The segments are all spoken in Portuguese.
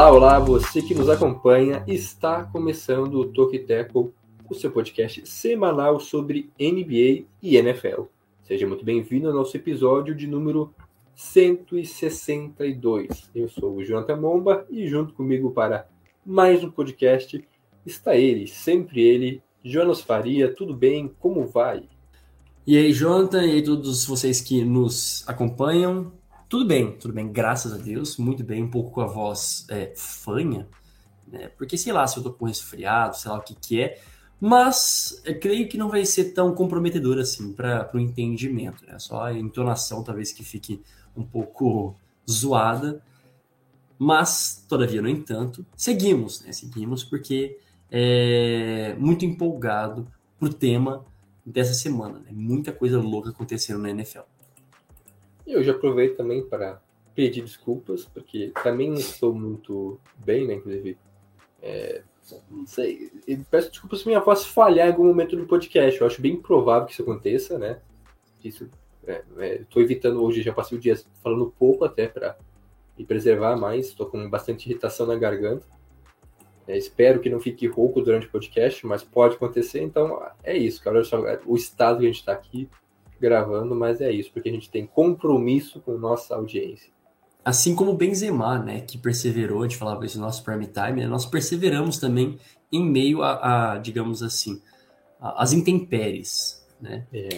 Olá, olá, você que nos acompanha, está começando o Toque Tackle, o seu podcast semanal sobre NBA e NFL. Seja muito bem-vindo ao nosso episódio de número 162. Eu sou o Jonathan Momba e junto comigo para mais um podcast está ele, sempre ele, Jonas Faria. Tudo bem? Como vai? E aí, Jonathan, e aí todos vocês que nos acompanham. Tudo bem, tudo bem, graças a Deus, muito bem, um pouco com a voz é, fanha, né? Porque sei lá se eu tô com resfriado, sei lá o que que é, mas creio que não vai ser tão comprometedor assim para o entendimento, né? Só a entonação talvez que fique um pouco zoada, mas todavia, no entanto, seguimos, né? Seguimos porque é muito empolgado pro tema dessa semana, né? Muita coisa louca acontecendo na NFL. E eu já aproveito também para pedir desculpas, porque também não estou muito bem, né? Inclusive, é, não sei. Peço desculpas se minha voz falhar em algum momento do podcast. Eu acho bem provável que isso aconteça, né? Isso, Estou evitando hoje, já passei o dia falando pouco até para me preservar mais. Estou com bastante irritação na garganta. É, espero que não fique rouco durante o podcast, mas pode acontecer. Então é isso, cara. Só o estado que a gente está aqui gravando, mas é isso, porque a gente tem compromisso com nossa audiência. Assim como o Benzema, né, que perseverou, a gente falava isso no nosso prime time, né, nós perseveramos também em meio a, a digamos assim, a- as intempéries, né, É.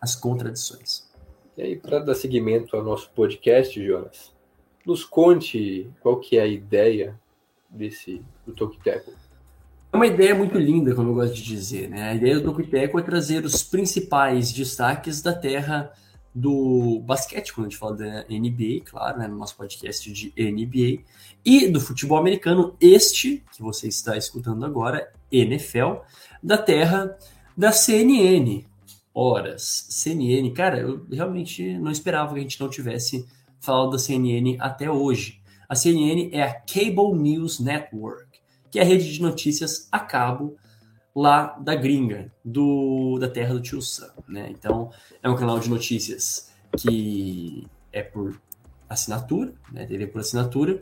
as contradições. E aí, para dar seguimento ao nosso podcast, Jonas, nos conte qual que é a ideia desse do Talk Tackle. É uma ideia muito linda, como eu gosto de dizer, né? A ideia do Tocuiteco é trazer os principais destaques da terra do basquete, quando a gente fala da NBA, claro, né, no nosso podcast de NBA, e do futebol americano, este que você está escutando agora, NFL, da terra da CNN. Horas, CNN, cara, eu realmente não esperava que a gente não tivesse falado da CNN até hoje. A CNN é a Cable News Network que é a rede de notícias a cabo lá da gringa, do, da terra do tio Sam, né? Então, é um canal de notícias que é por assinatura, né? TV por assinatura,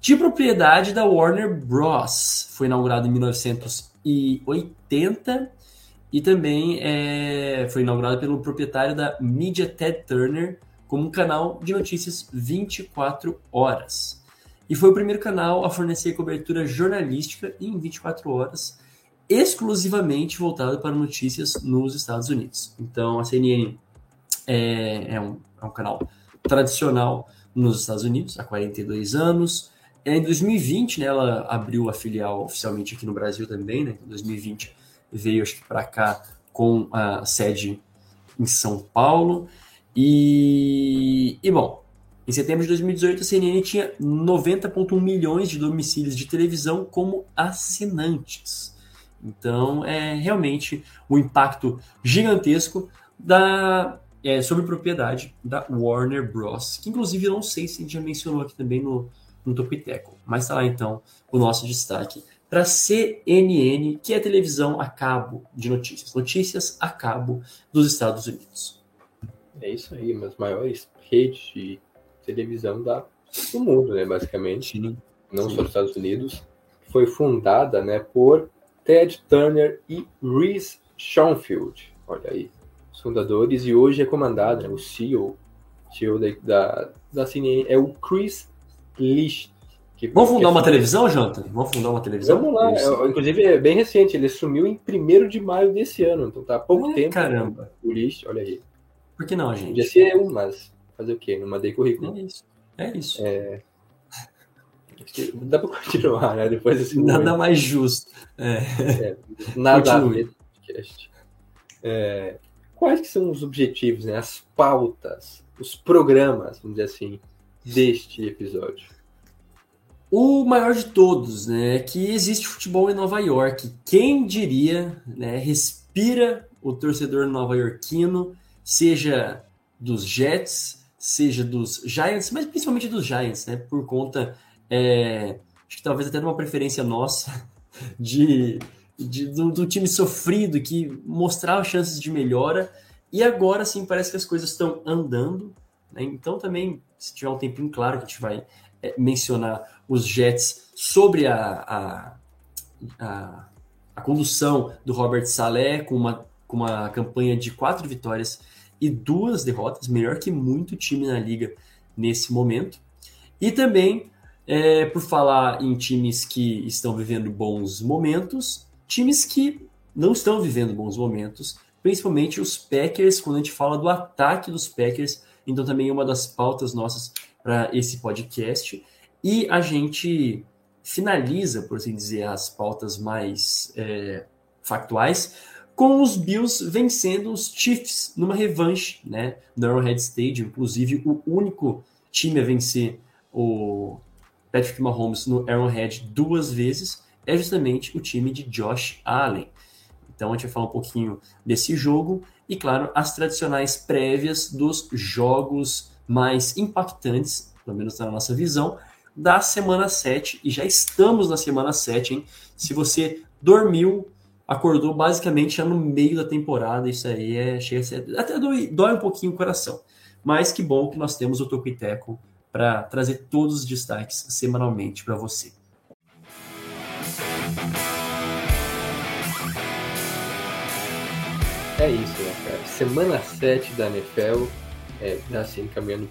de propriedade da Warner Bros. Foi inaugurado em 1980 e também é, foi inaugurado pelo proprietário da mídia Ted Turner como um canal de notícias 24 horas e foi o primeiro canal a fornecer cobertura jornalística em 24 horas, exclusivamente voltado para notícias nos Estados Unidos. Então, a CNN é, é, um, é um canal tradicional nos Estados Unidos há 42 anos. Em 2020, né, ela abriu a filial oficialmente aqui no Brasil também. Né? Em 2020 veio acho que para cá com a sede em São Paulo. E, e bom, em setembro de 2018, a CNN tinha 90,1 milhões de domicílios de televisão como assinantes. Então, é realmente um impacto gigantesco da, é, sobre propriedade da Warner Bros. Que, inclusive, eu não sei se a gente já mencionou aqui também no, no Topiteco. Mas está lá, então, o nosso destaque para CNN, que é televisão a cabo de notícias. Notícias a cabo dos Estados Unidos. É isso aí, uma das maiores redes de televisão da, do mundo, né, basicamente. Sim. Não Sim. só nos Estados Unidos. Foi fundada, né, por Ted Turner e Reese Schoenfield. Olha aí, os fundadores. E hoje é comandada, né, o CEO, CEO da, da, da CNN é o Chris Licht. que- Vamos fundar é uma televisão, Jonathan? Vamos fundar uma televisão? Vamos lá, é, inclusive é bem recente, ele sumiu em 1 de maio desse ano, então tá há pouco Ai, tempo. caramba. O Licht, olha aí. Por que não, Podia gente? ser eu, mas fazer o quê? Não mandei currículo. É isso. É isso. Que Dá pra continuar, né? Depois desse Nada momento. mais justo. É. Nada a Continue. ver o podcast. É, quais que são os objetivos, né? As pautas, os programas, vamos dizer assim, deste episódio? O maior de todos, né? Que existe futebol em Nova York. Quem diria, né? Respira o torcedor nova-iorquino, seja dos Jets, seja dos Giants, mas principalmente dos Giants, né? Por conta é, acho que talvez até de uma preferência nossa, de, de do, do, time sofrido que mostrava chances de melhora. E agora sim parece que as coisas estão andando. Né? Então também, se tiver um tempinho claro que a gente vai é, mencionar os Jets sobre a, a, a, a, condução do Robert Saleh com uma, com uma campanha de quatro vitórias e duas derrotas, melhor que muito time na liga nesse momento. E também, é, por falar em times que estão vivendo bons momentos, times que não estão vivendo bons momentos, principalmente os Packers, quando a gente fala do ataque dos Packers, então também é uma das pautas nossas para esse podcast. E a gente finaliza, por assim dizer, as pautas mais é, factuais com os Bills vencendo os Chiefs numa revanche, né, no Arrowhead Stadium, inclusive o único time a vencer o Patrick Mahomes no Arrowhead duas vezes é justamente o time de Josh Allen. Então a gente vai falar um pouquinho desse jogo e, claro, as tradicionais prévias dos jogos mais impactantes, pelo menos na nossa visão, da semana 7. E já estamos na semana 7, hein? Se você dormiu, acordou basicamente já no meio da temporada, isso aí é chega ser, até dói, dói um pouquinho o coração. Mas que bom que nós temos o Tocoiteco para trazer todos os destaques semanalmente para você. É isso, né, cara? Semana 7 da NFL, é, assim, caminhando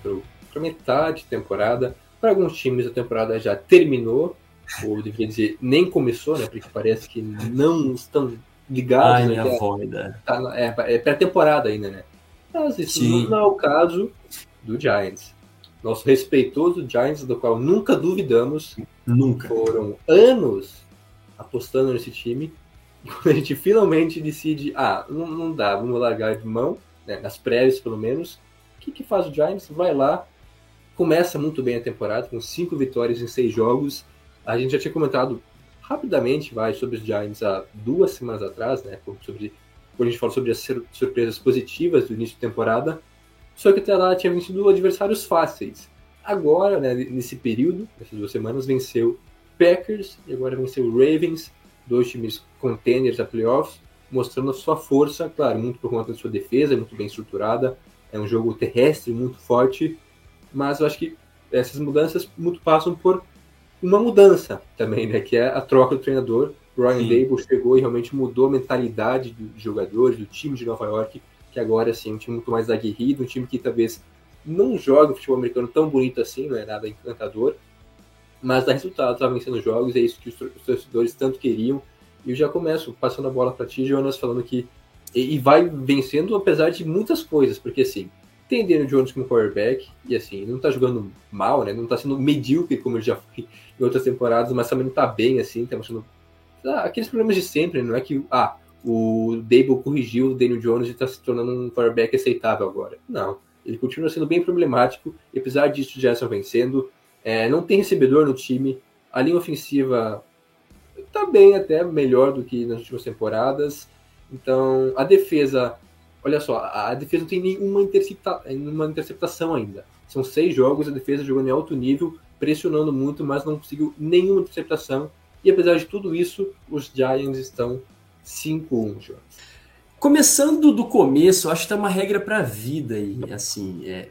para metade da temporada. Para alguns times a temporada já terminou, ou deveria dizer, nem começou, né? Porque parece que não estão ligados. Ai, né, minha é, voida. tá, é, é pré-temporada ainda, né? Mas isso Sim. não é o caso do Giants. Nosso respeitoso Giants, do qual nunca duvidamos, Nunca. foram anos apostando nesse time. E quando a gente finalmente decide, ah, não, não dá, vamos largar de mão, né, nas prévias pelo menos, o que, que faz o Giants? Vai lá, começa muito bem a temporada, com cinco vitórias em seis jogos. A gente já tinha comentado rapidamente vai, sobre os Giants há duas semanas atrás, né, sobre, quando a gente falou sobre as sur- surpresas positivas do início da temporada. Só que até lá tinha vencido adversários fáceis. Agora, né, nesse período, essas duas semanas, venceu Packers e agora venceu Ravens, dois times contenders a playoffs, mostrando a sua força, claro, muito por conta da sua defesa, muito bem estruturada, é um jogo terrestre muito forte, mas eu acho que essas mudanças muito passam por uma mudança também, né, que é a troca do treinador. Ryan Sim. Dable chegou e realmente mudou a mentalidade dos jogadores, do time de Nova York, que agora sim é um time muito mais aguerrido, um time que talvez não joga o futebol americano tão bonito assim, não é nada encantador, mas dá resultado, tá vencendo jogos, é isso que os tor- os torcedores tanto queriam. E eu já começo passando a bola para ti, Jonas, falando que. E, e vai vencendo apesar de muitas coisas, porque assim, tem Daniel Jones como quarterback, e assim, não tá jogando mal, né? Não tá sendo medíocre como ele já foi em outras temporadas, mas também não tá bem assim, tá mostrando. Ah, aqueles problemas de sempre, não é que. Ah, o Dable corrigiu o Daniel Jones e tá se tornando um quarterback aceitável agora. Não. Ele continua sendo bem problemático, e apesar disso, já estão vencendo. É, não tem recebedor no time. A linha ofensiva tá bem até, melhor do que nas últimas temporadas. Então, a defesa, olha só, a defesa não tem nenhuma, intercepta, nenhuma interceptação ainda. São seis jogos, a defesa jogando em alto nível, pressionando muito, mas não conseguiu nenhuma interceptação. E apesar de tudo isso, os Giants estão 5-1, Jonas. Começando do começo, acho que tem uma regra para a vida aí, assim, é,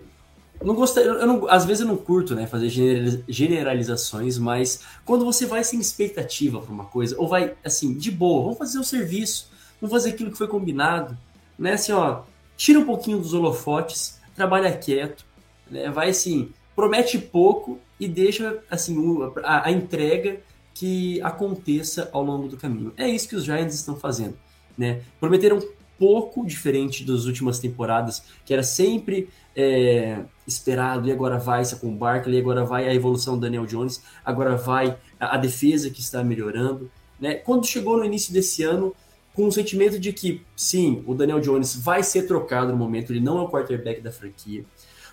não gostaria, eu não, às vezes eu não curto, né, fazer generaliza- generalizações, mas quando você vai sem expectativa para uma coisa, ou vai assim, de boa, vamos fazer o serviço, vamos fazer aquilo que foi combinado, né, assim, ó, tira um pouquinho dos holofotes, trabalha quieto, né, vai assim, promete pouco e deixa assim a, a entrega que aconteça ao longo do caminho. É isso que os Giants estão fazendo, né? Prometeram pouco diferente das últimas temporadas, que era sempre é, esperado, e agora vai com o Barkley, agora vai a evolução do Daniel Jones, agora vai a, a defesa que está melhorando. Né? Quando chegou no início desse ano, com o sentimento de que, sim, o Daniel Jones vai ser trocado no momento, ele não é o quarterback da franquia.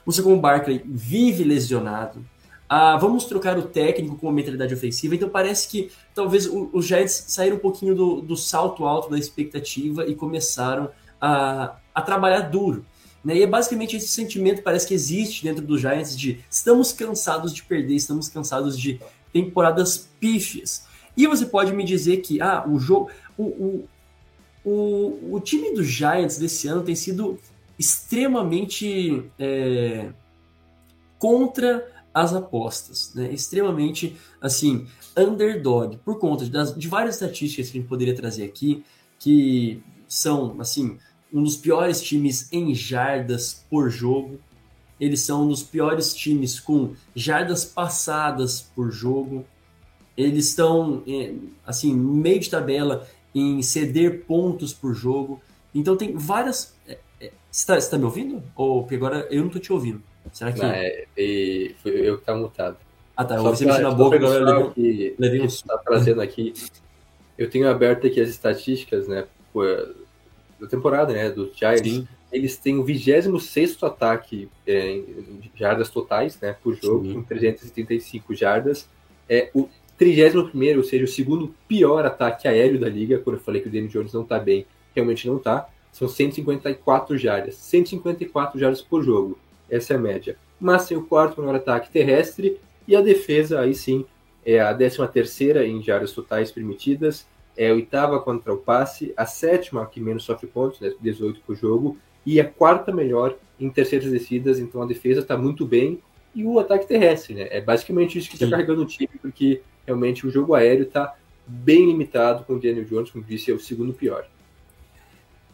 O Saquon Barkley vive lesionado. Ah, vamos trocar o técnico com a mentalidade ofensiva. Então parece que talvez os Giants saíram um pouquinho do, do salto alto da expectativa e começaram a, a trabalhar duro. Né? E é basicamente esse sentimento parece que existe dentro dos Giants de estamos cansados de perder, estamos cansados de temporadas pífias. E você pode me dizer que ah, o jogo. O, o, o time dos Giants desse ano tem sido extremamente é, contra as apostas, né? extremamente assim, underdog, por conta das, de várias estatísticas que a gente poderia trazer aqui, que são assim, um dos piores times em jardas por jogo. Eles são um dos piores times com jardas passadas por jogo. Eles estão é, assim, meio de tabela em ceder pontos por jogo. Então tem várias. É, é, você está tá me ouvindo? Ou porque agora eu não estou te ouvindo? Será que. Não, é, é, foi eu que estava mutado. Ah tá, você mexeu na boca, agora eu levei, um Está trazendo aqui. Eu tenho aberto aqui as estatísticas, né? Da temporada, né? Dos Giants. Sim. Eles têm o 26 ataque é, em jardas totais, né? Por jogo, Sim. com 335 jardas. É o 31, ou seja, o segundo pior ataque aéreo da liga. Quando eu falei que o Danny Jones não tá bem, realmente não tá. São 154 jardas. 154 jardas por jogo. Essa é a média. Mas tem o quarto menor ataque terrestre e a defesa, aí sim, é a 13 terceira em jardas totais permitidas, é a oitava contra o passe, a sétima que menos sofre pontos, né, 18 por jogo, e a quarta melhor em terceiras descidas, então a defesa está muito bem, e o ataque terrestre, né, é basicamente isso que está carregando o time, porque realmente o jogo aéreo está bem limitado com o Daniel Jones, como disse, é o segundo pior.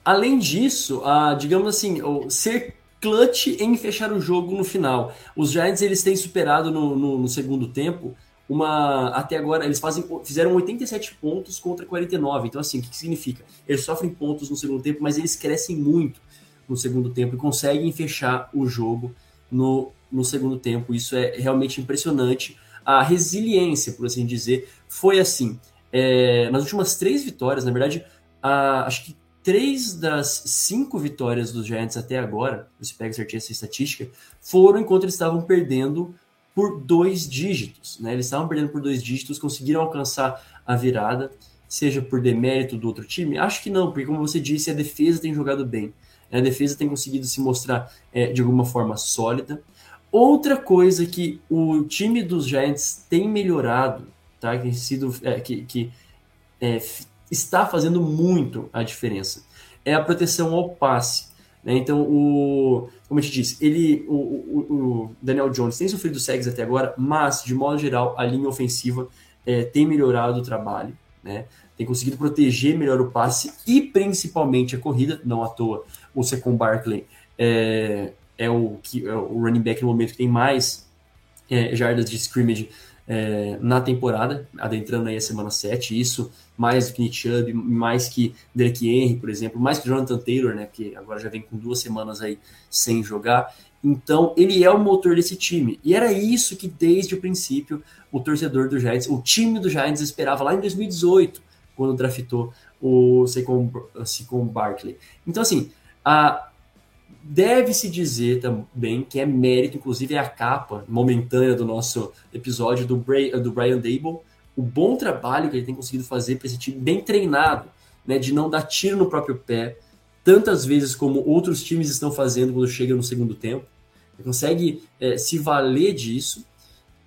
Além disso, digamos assim, ser clutch em fechar o jogo no final. Os Giants eles têm superado no, no, no segundo tempo uma até agora eles fazem fizeram 87 pontos contra 49. Então assim, o que, que significa? Eles sofrem pontos no segundo tempo, mas eles crescem muito no segundo tempo e conseguem fechar o jogo no, no segundo tempo. Isso é realmente impressionante. A resiliência, por assim dizer, foi assim. É, nas últimas três vitórias, na verdade, a, acho que três das cinco vitórias dos Giants até agora, você pega certinho essa estatística, foram enquanto eles estavam perdendo por dois dígitos. Né? Eles estavam perdendo por dois dígitos, conseguiram alcançar a virada, seja por demérito do outro time? Acho que não, porque como você disse, a defesa tem jogado bem. A defesa tem conseguido se mostrar é, de alguma forma sólida. Outra coisa que o time dos Giants tem melhorado, tá? que, sido, é, que, que é, está fazendo muito a diferença. É a proteção ao passe. Né? Então, o, como eu te disse, ele, o, o, o Daniel Jones tem sofrido segs até agora, mas, de modo geral, a linha ofensiva é, tem melhorado o trabalho, né? tem conseguido proteger melhor o passe e principalmente a corrida, não à toa. O Secon Barkley é, é, o, que, é o running back no momento que tem mais é, jardas de scrimmage é, na temporada, adentrando aí a semana 7, isso mais do que Nick Chubb, mais que Derek Henry, por exemplo, mais que Jonathan Taylor, né, que agora já vem com duas semanas aí sem jogar. Então, ele é o motor desse time. E era isso que, desde o princípio, o torcedor do Giants, o time do Giants esperava lá em 2018, quando draftou o Saquon Barkley. Então, assim, a, Deve-se dizer também que é mérito, inclusive é a capa momentânea do nosso episódio do, Bray, do Brian Dable, o bom trabalho que ele tem conseguido fazer para esse time bem treinado, né, de não dar tiro no próprio pé, tantas vezes como outros times estão fazendo quando chega no segundo tempo. Ele consegue é, se valer disso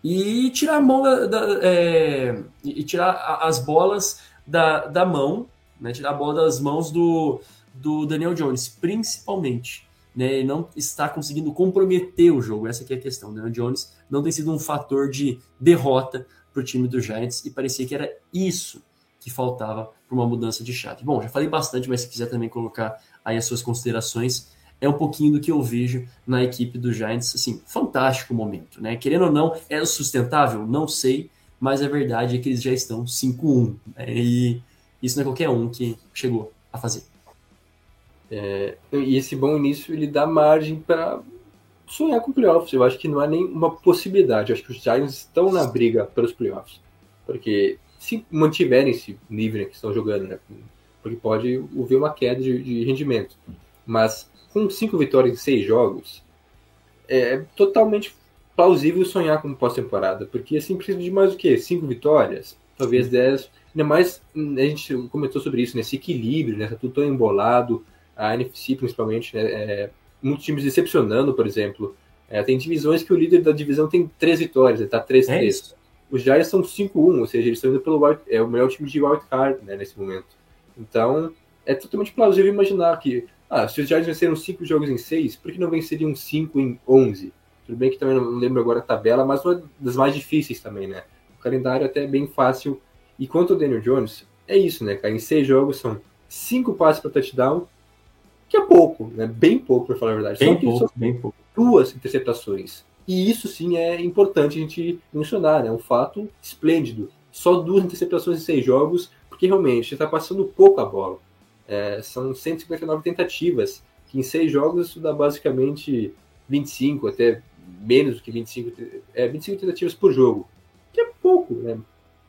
e tirar a mão da, da é, e tirar as bolas da, da mão, né, tirar a bola das mãos do, do Daniel Jones, principalmente né, não está conseguindo comprometer o jogo. Essa é a questão. Né? O Jones não tem sido um fator de derrota para o time dos Giants e parecia que era isso que faltava para uma mudança de chave. Bom, já falei bastante, mas se quiser também colocar aí as suas considerações, é um pouquinho do que eu vejo na equipe dos Giants. Assim, fantástico momento, né? Querendo ou não, é sustentável? Não sei, mas a verdade é que eles já estão 5-1. Né? E isso não é qualquer um que chegou a fazer. É, e esse bom início ele dá margem para sonhar com playoffs. Eu acho que não há nem uma possibilidade. Eu acho que os Giants estão na briga pelos playoffs. Porque se mantiverem esse nível né, que estão jogando, né? Porque pode haver uma queda de, de, rendimento. Mas com cinco vitórias em seis jogos, é totalmente plausível sonhar com pós-temporada. Porque assim precisa de mais o quê? Cinco vitórias? Talvez dez. Ainda mais, a gente comentou sobre isso, nesse né? equilíbrio, né? Tá tudo tão embolado a NFC principalmente, né, é, muitos times decepcionando, por exemplo. É, tem divisões que o líder da divisão tem três vitórias, ele tá 3-3. É. Os Giants são 5-1, ou seja, eles estão indo pelo wild, é o melhor time de wildcard né, nesse momento. Então, é totalmente plausível imaginar que, ah, se os Giants venceram 5 jogos em 6, por que não venceriam 5 em 11? Tudo bem que também não lembro agora a tabela, mas uma das mais difíceis também, né? O calendário até é bem fácil. E quanto ao Daniel Jones, é isso, né, cara? Em 6 jogos são 5 passes para touchdown, que é pouco, né? Bem pouco, para falar a verdade. Bem Só que pouco, só bem pouco. duas interceptações. E isso sim é importante a gente mencionar, né? Um fato esplêndido. Só duas interceptações em seis jogos, porque realmente está passando pouco a bola. É, são 159 tentativas, que em seis jogos isso dá basicamente 25, até menos do que 25, é, 25 tentativas por jogo. Que é pouco, né?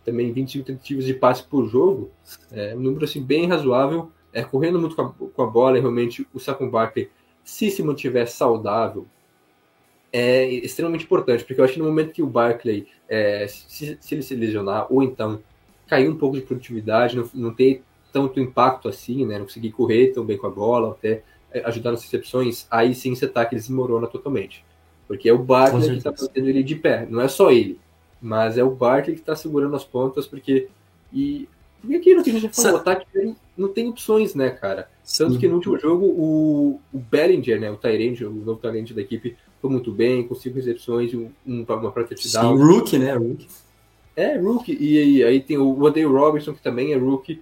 Também 25 tentativas de passe por jogo, é um número assim bem razoável. É, correndo muito com a, com a bola, e realmente o Saquon Barkley, se se mantiver saudável, é extremamente importante, porque eu acho que no momento que o Barkley, é, se, se, ele se lesionar, ou então cair um pouco de produtividade, não, não ter tanto impacto assim, né, não conseguir correr tão bem com a bola, até é, ajudar nas recepções, aí sim esse ataque desmorona totalmente. Porque é o Barkley que está mantendo ele de pé, não é só ele, mas é o Barkley que está segurando as pontas, porque. E, e aquilo que a gente falou, o ataque não tem opções, né, cara? Tanto Sim. que no último jogo o, o Bellinger, né, o Tyrande, o novo talento da equipe, foi muito bem, com cinco recepções, um, um, uma Sim, touchdown. rookie, né? Rookie. É, rookie. E aí, aí tem o Odell Robertson, que também é rookie.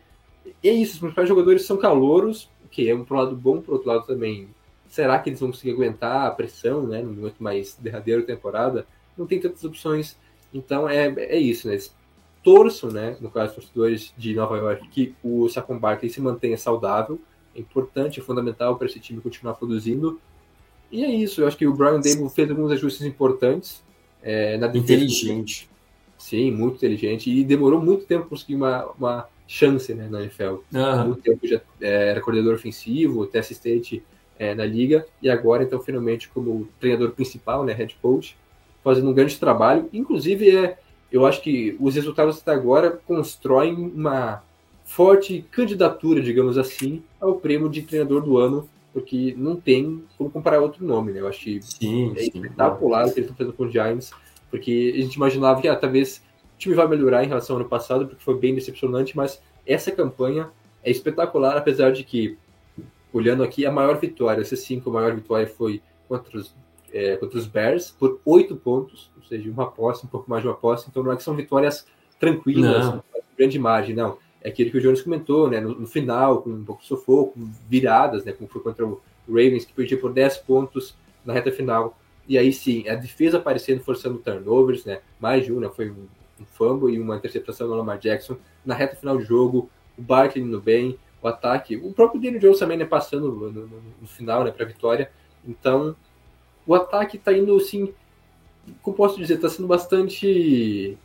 E é isso, os principais jogadores são calouros, o que é um pro lado bom, pro outro lado também. Será que eles vão conseguir aguentar a pressão, né, no momento mais derradeiro da temporada? Não tem tantas opções. Então é, é isso, né? Eles torçam, né, no caso dos torcedores de Nova York, que o Saquon Barkley se mantenha saudável. É importante, é fundamental para esse time continuar produzindo. E é isso, eu acho que o Brian Dable fez alguns ajustes importantes é, na. Inteligente. Sim, muito inteligente. E demorou muito tempo para conseguir uma, uma chance né, na NFL. Aham. muito tempo já é, era coordenador ofensivo, até assistente é, na liga, e agora, então, finalmente, como treinador principal, né, head coach, fazendo um grande trabalho. Inclusive, é, eu acho que os resultados até agora constroem uma forte candidatura, digamos assim, ao prêmio de treinador do ano, porque não tem como comparar outro nome, né? Eu acho que Sim, é sim. espetacular o que eles estão fazendo com os Giants, porque a gente imaginava que ah, talvez o time vai melhorar em relação ao ano passado, porque foi bem decepcionante, mas essa campanha é espetacular, apesar de que, olhando aqui, a maior vitória, essa cinco, a maior vitória foi contra os, é, contra os Bears, por oito pontos, ou seja, uma posse, um pouco mais de uma posse, então não é que são vitórias tranquilas, Não. grande margem, não. É aquilo que o Jones comentou, né? No, no final, com um pouco de sufoco, viradas, né? Como foi contra o Ravens, que perdia por 10 pontos na reta final. E aí sim, a defesa aparecendo, forçando turnovers, né? Mais de um, né? Foi um, um fumble e uma interceptação do Lamar Jackson. Na reta final do jogo, o Barkley indo bem, o ataque, o próprio Daniel Jones também, né? Passando no, no- no final, né? Pra vitória. Então, o ataque tá indo, assim, como posso dizer, tá sendo bastante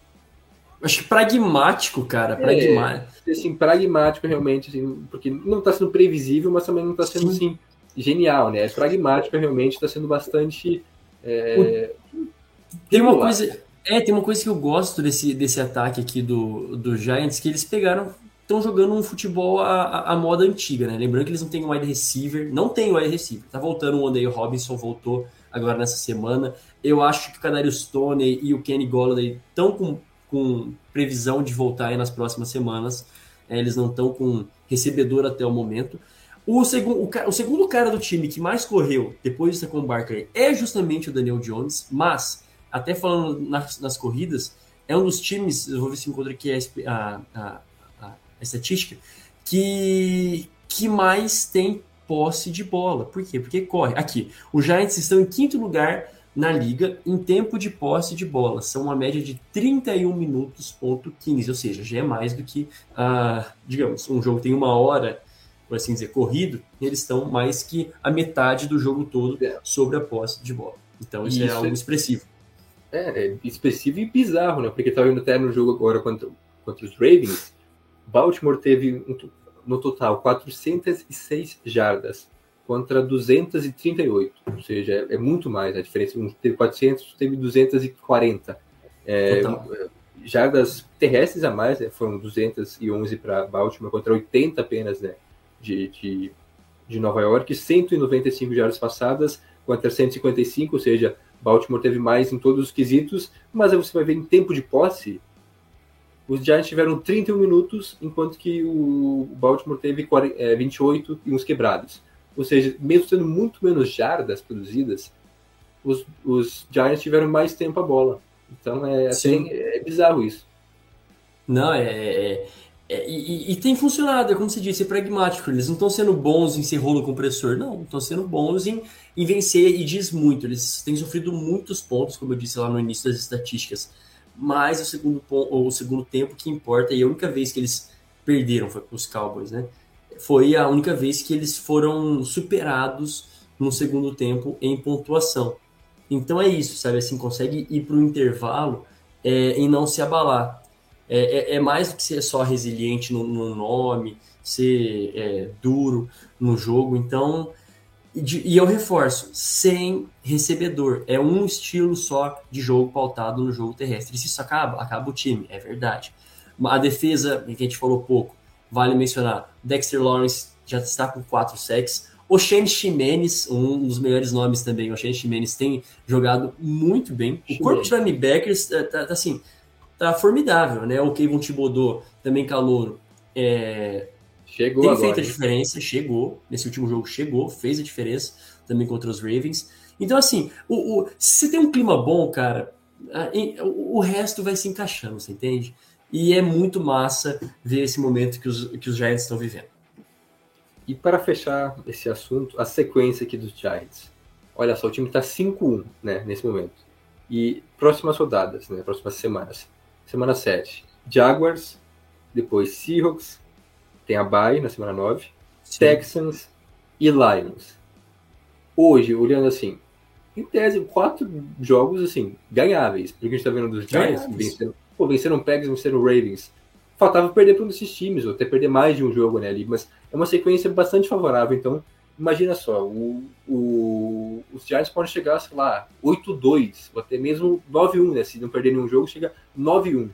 Acho que pragmático, cara. É. Pragmático. assim, pragmático realmente, assim, porque não está sendo previsível, mas também não está sendo assim, genial, né? É pragmático realmente, está sendo bastante. é, Tem uma coisa. É, tem uma coisa que eu gosto desse, desse ataque aqui do, do Giants, que eles pegaram. Estão jogando um futebol à, à- moda antiga, né? Lembrando que eles não têm wide receiver. Não tem wide receiver. Tá voltando o Ondale Robinson, voltou agora nessa semana. Eu acho que o Canario Stone e o Kenny Golladay estão com, com previsão de voltar nas próximas semanas. É, eles não estão com recebedor até o momento. O, segu o, o segundo cara do time que mais correu depois do Saquon Barkley é justamente o Daniel Jones, mas, até falando nas, nas corridas, é um dos times, eu vou ver se encontro aqui a, a, a- a estatística, que, que mais tem posse de bola. Por quê? Porque corre. Aqui, os Giants estão em quinto lugar na liga em tempo de posse de bola. São uma média de 31 minutos, ponto 15, ou seja, já é mais do que, ah, digamos, um jogo tem uma hora, por assim dizer, corrido, eles estão mais que a metade do jogo todo É. sobre a posse de bola. Então isso, é Isso algo é- expressivo. É, é expressivo e bizarro, né? Porque tava indo até no jogo agora contra, contra os Ravens. Baltimore teve um no total 406 jardas contra 238. Ou seja, é, é muito mais a diferença. Um teve 400, teve 240. É, jardas terrestres a mais, né? Foram 211 para Baltimore contra 80 apenas, né? De, de, de Nova York, 195 jardas passadas contra 155, ou seja, Baltimore teve mais em todos os quesitos, mas você vai ver em tempo de posse, os Giants tiveram 31 minutos, enquanto que o Baltimore teve 28 e uns quebrados. Ou seja, mesmo tendo muito menos jardas produzidas, os, os Giants tiveram mais tempo a bola. Então é, assim, é bizarro isso. Não, é. é, é e, e, tem funcionado, é como você disse, é pragmático. Eles não estão sendo bons em ser rolo compressor, não. Estão sendo bons em, em vencer e diz muito. Eles têm sofrido muitos pontos, como eu disse lá no início das estatísticas. Mas o segundo, o segundo tempo que importa, e a única vez que eles perderam foi com os Cowboys, né? Foi a única vez que eles foram superados no segundo tempo em pontuação. Então é isso, sabe? Assim, consegue ir para o intervalo é, e não se abalar. É, é, é, mais do que ser só resiliente no, no nome, ser é, duro no jogo. Então, e, e eu reforço, sem recebedor. É um estilo só de jogo pautado no jogo terrestre. E se isso acaba, acaba o time, é verdade. A defesa, que a gente falou pouco, vale mencionar. Dexter Lawrence já está com quatro sacks. O Shane Ximenes, um dos melhores nomes também, o Shane Ximenes tem jogado muito bem. O corpo de linebackers tá, tá, tá, assim, tá formidável, né? O Kevin Thibodeau, também calouro, é, Chegou tem agora, feito a diferença, chegou. Nesse último jogo chegou, fez a diferença também contra os Ravens. Então, assim, o, o se você tem um clima bom, cara, o, o resto vai se encaixando, você entende? E é muito massa ver esse momento que os, que os Giants estão vivendo. E para fechar esse assunto, a sequência aqui dos Giants. Olha só, o time está 5-1 né, nesse momento. E próximas rodadas, né, próximas semanas. Semana 7, Jaguars, depois Seahawks, tem a Bay na semana 9, Sim. Texans e Lions. Hoje, olhando assim, em tese, quatro jogos assim, ganháveis. Porque a gente tá vendo dos Giants, venceram, pô, venceram Pegs, venceram Ravens. Faltava perder para um desses times, ou até perder mais de um jogo né, ali, mas é uma sequência bastante favorável. Então, imagina só, o, o, os Giants podem chegar, sei lá, 8-2, ou até mesmo 9-1, né? Se não perder nenhum jogo, chega 9-1.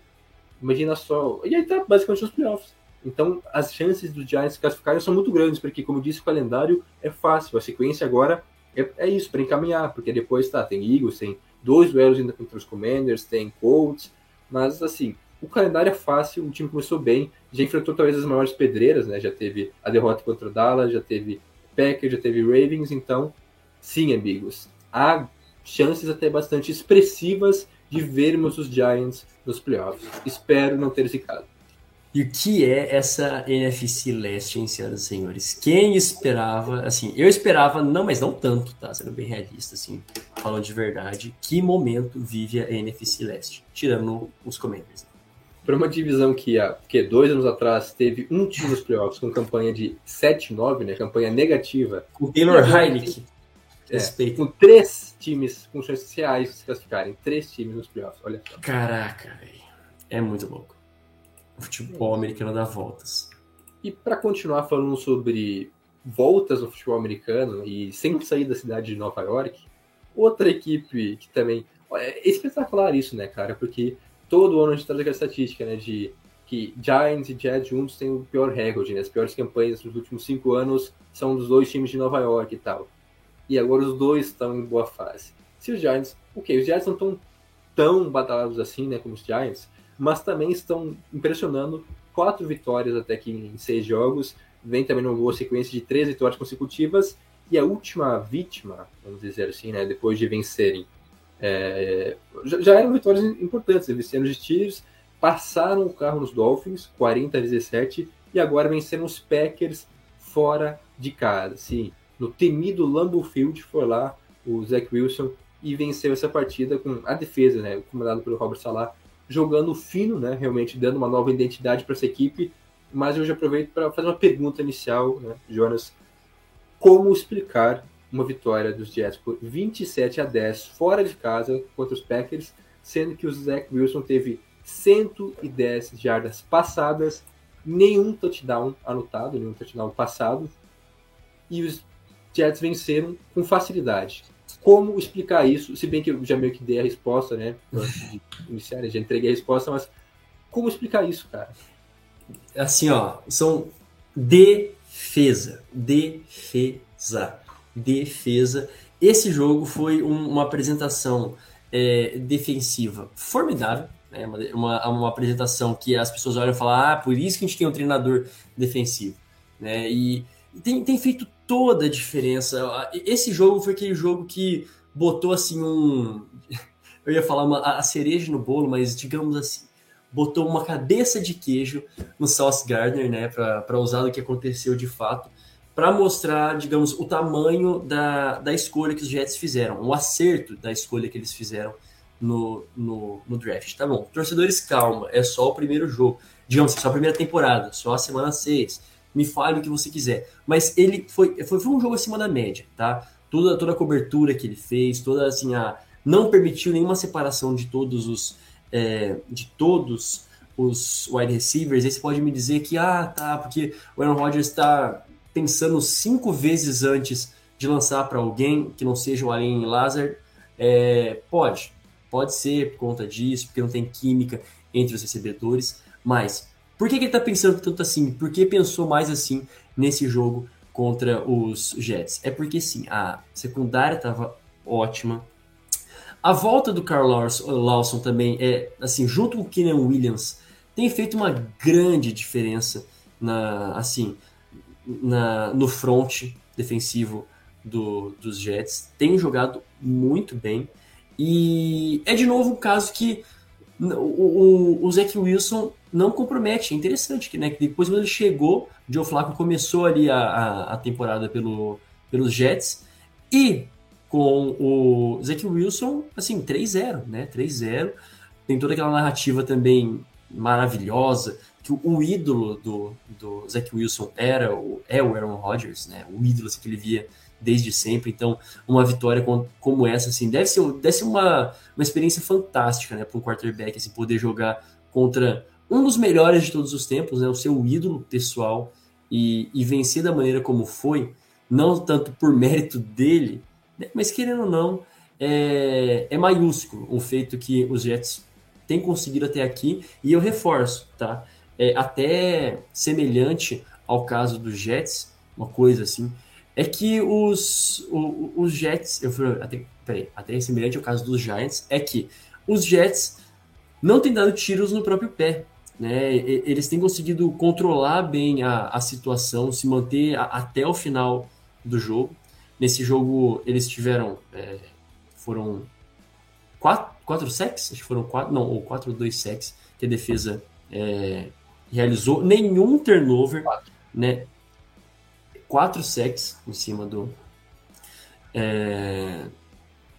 Imagina só. E aí tá basicamente nos playoffs. Então, as chances dos Giants classificarem são muito grandes, porque, como disse, o calendário é fácil. A sequência agora é, é isso, para encaminhar, porque depois tá, tem Eagles, tem dois duelos ainda contra os Commanders, tem Colts, mas assim, o calendário é fácil, o time começou bem, já enfrentou talvez as maiores pedreiras, né? Já teve a derrota contra o Dallas, já teve Packers, já teve Ravens, então, sim, amigos, há chances até bastante expressivas de vermos os Giants nos playoffs. Espero não ter esse caso. E o que é essa NFC Leste, hein, senhoras e senhores? Quem esperava, assim, eu esperava, não, mas não tanto, tá? Sendo bem realista, assim, falando de verdade, que momento vive a NFC Leste, tirando os Commanders. Para uma divisão que, há que dois anos atrás teve um time nos playoffs com campanha de 7-9, né? Campanha negativa. O Taylor Heineken. É, com três times com chances reais de se classificarem. Três times nos playoffs, olha só. Caraca, velho. É muito louco o futebol americano dá voltas. E para continuar falando sobre voltas no futebol americano e sem sair da cidade de Nova York, outra equipe que também. É espetacular isso, né, cara? Porque todo ano a gente traz aquela estatística, né, de que Giants e Jets juntos têm o pior recorde, né? As piores campanhas nos últimos cinco anos são dos dois times de Nova York e tal. E agora os dois estão em boa fase. Se os Giants, ok, os Giants não estão tão batalhados assim, né, como os Giants, mas também estão impressionando. Quatro vitórias até aqui em seis jogos. Vem também numa boa sequência de três vitórias consecutivas. E a última vítima, vamos dizer assim, né, depois de vencerem, é, já, já, eram vitórias importantes. Eles venceram os Steelers, passaram o carro nos Dolphins, 40 a 17, e agora venceram os Packers fora de casa. Sim, no temido Lambeau Field, foi lá o Zach Wilson e venceu essa partida com a defesa, né, comandado pelo Robert Salah, jogando fino, né? Realmente dando uma nova identidade para essa equipe. Mas eu já aproveito para fazer uma pergunta inicial, né, Jonas? Como explicar uma vitória dos Jets por 27 a 10 fora de casa contra os Packers, sendo que o Zach Wilson teve 110 jardas passadas, nenhum touchdown anotado, nenhum touchdown passado, e os Jets venceram com facilidade como explicar isso, se bem que eu já meio que dei a resposta, né? Antes de iniciar, já entreguei a resposta, mas como explicar isso, cara? Assim, ó, são defesa. Defesa. Defesa. Esse jogo foi um- uma apresentação é, defensiva formidável. né? Uma, uma, uma apresentação que as pessoas olham e falam: ah, por isso que a gente tem um treinador defensivo. Né? E tem, tem feito toda a diferença. Esse jogo foi aquele jogo que botou assim um. Eu ia falar uma, a cereja no bolo, mas digamos assim, botou uma cabeça de queijo no Sauce Gardner, né, para usar o que aconteceu de fato, para mostrar, digamos, o tamanho da, da escolha que os Jets fizeram, o acerto da escolha que eles fizeram no, no, no draft. Tá bom, torcedores, calma, é só o primeiro jogo, digamos, só a primeira temporada, só a semana 6. Me fale o que você quiser. Mas ele foi, foi, foi um jogo acima da média, tá? Toda, toda a cobertura que ele fez, toda assim, a. Não permitiu nenhuma separação de todos os. é, de todos os wide receivers. Aí você pode me dizer que, ah, tá, porque o Aaron Rodgers está pensando cinco vezes antes de lançar para alguém que não seja o Allen Lazard. É, pode, pode ser por conta disso, porque não tem química entre os recebedores, mas por que, que ele está pensando tanto assim? Por que pensou mais assim nesse jogo contra os Jets? É porque sim, a secundária estava ótima. A volta do Carl Lawson também é assim, junto com o Keenan Williams, tem feito uma grande diferença na assim na, no front defensivo do, dos Jets. Tem jogado muito bem. E é de novo um caso que o, o, o Zach Wilson não compromete. É interessante que, né, que depois quando ele chegou, o Joe Flacco começou ali a, a, a temporada pelo, pelos Jets e com o Zach Wilson, assim, 3-0, né? 3-0. Tem toda aquela narrativa também maravilhosa que o, o ídolo do, do Zach Wilson era o, é o Aaron Rodgers, né? O ídolo assim, que ele via desde sempre. Então, uma vitória como, como essa, assim, deve ser, deve ser uma, uma experiência fantástica, né, para um quarterback, assim, poder jogar contra um dos melhores de todos os tempos, né, o seu ídolo pessoal, e, e vencer da maneira como foi, não tanto por mérito dele, né, mas querendo ou não, é, é maiúsculo o feito que os Jets têm conseguido até aqui, e eu reforço, tá? É até semelhante ao caso dos Jets, uma coisa assim, é que os, os, os Jets, eu fui, até, peraí, até semelhante ao caso dos Giants, é que os Jets não têm dado tiros no próprio pé. Né? Eles têm conseguido controlar bem a, a situação, se manter a, até o final do jogo. Nesse jogo, eles tiveram. É, foram quatro, quatro sacks? Acho que foram quatro, não, ou quatro ou dois sacks que a defesa é, realizou. Nenhum turnover, Quatro. né? Quatro sacks em cima do. é,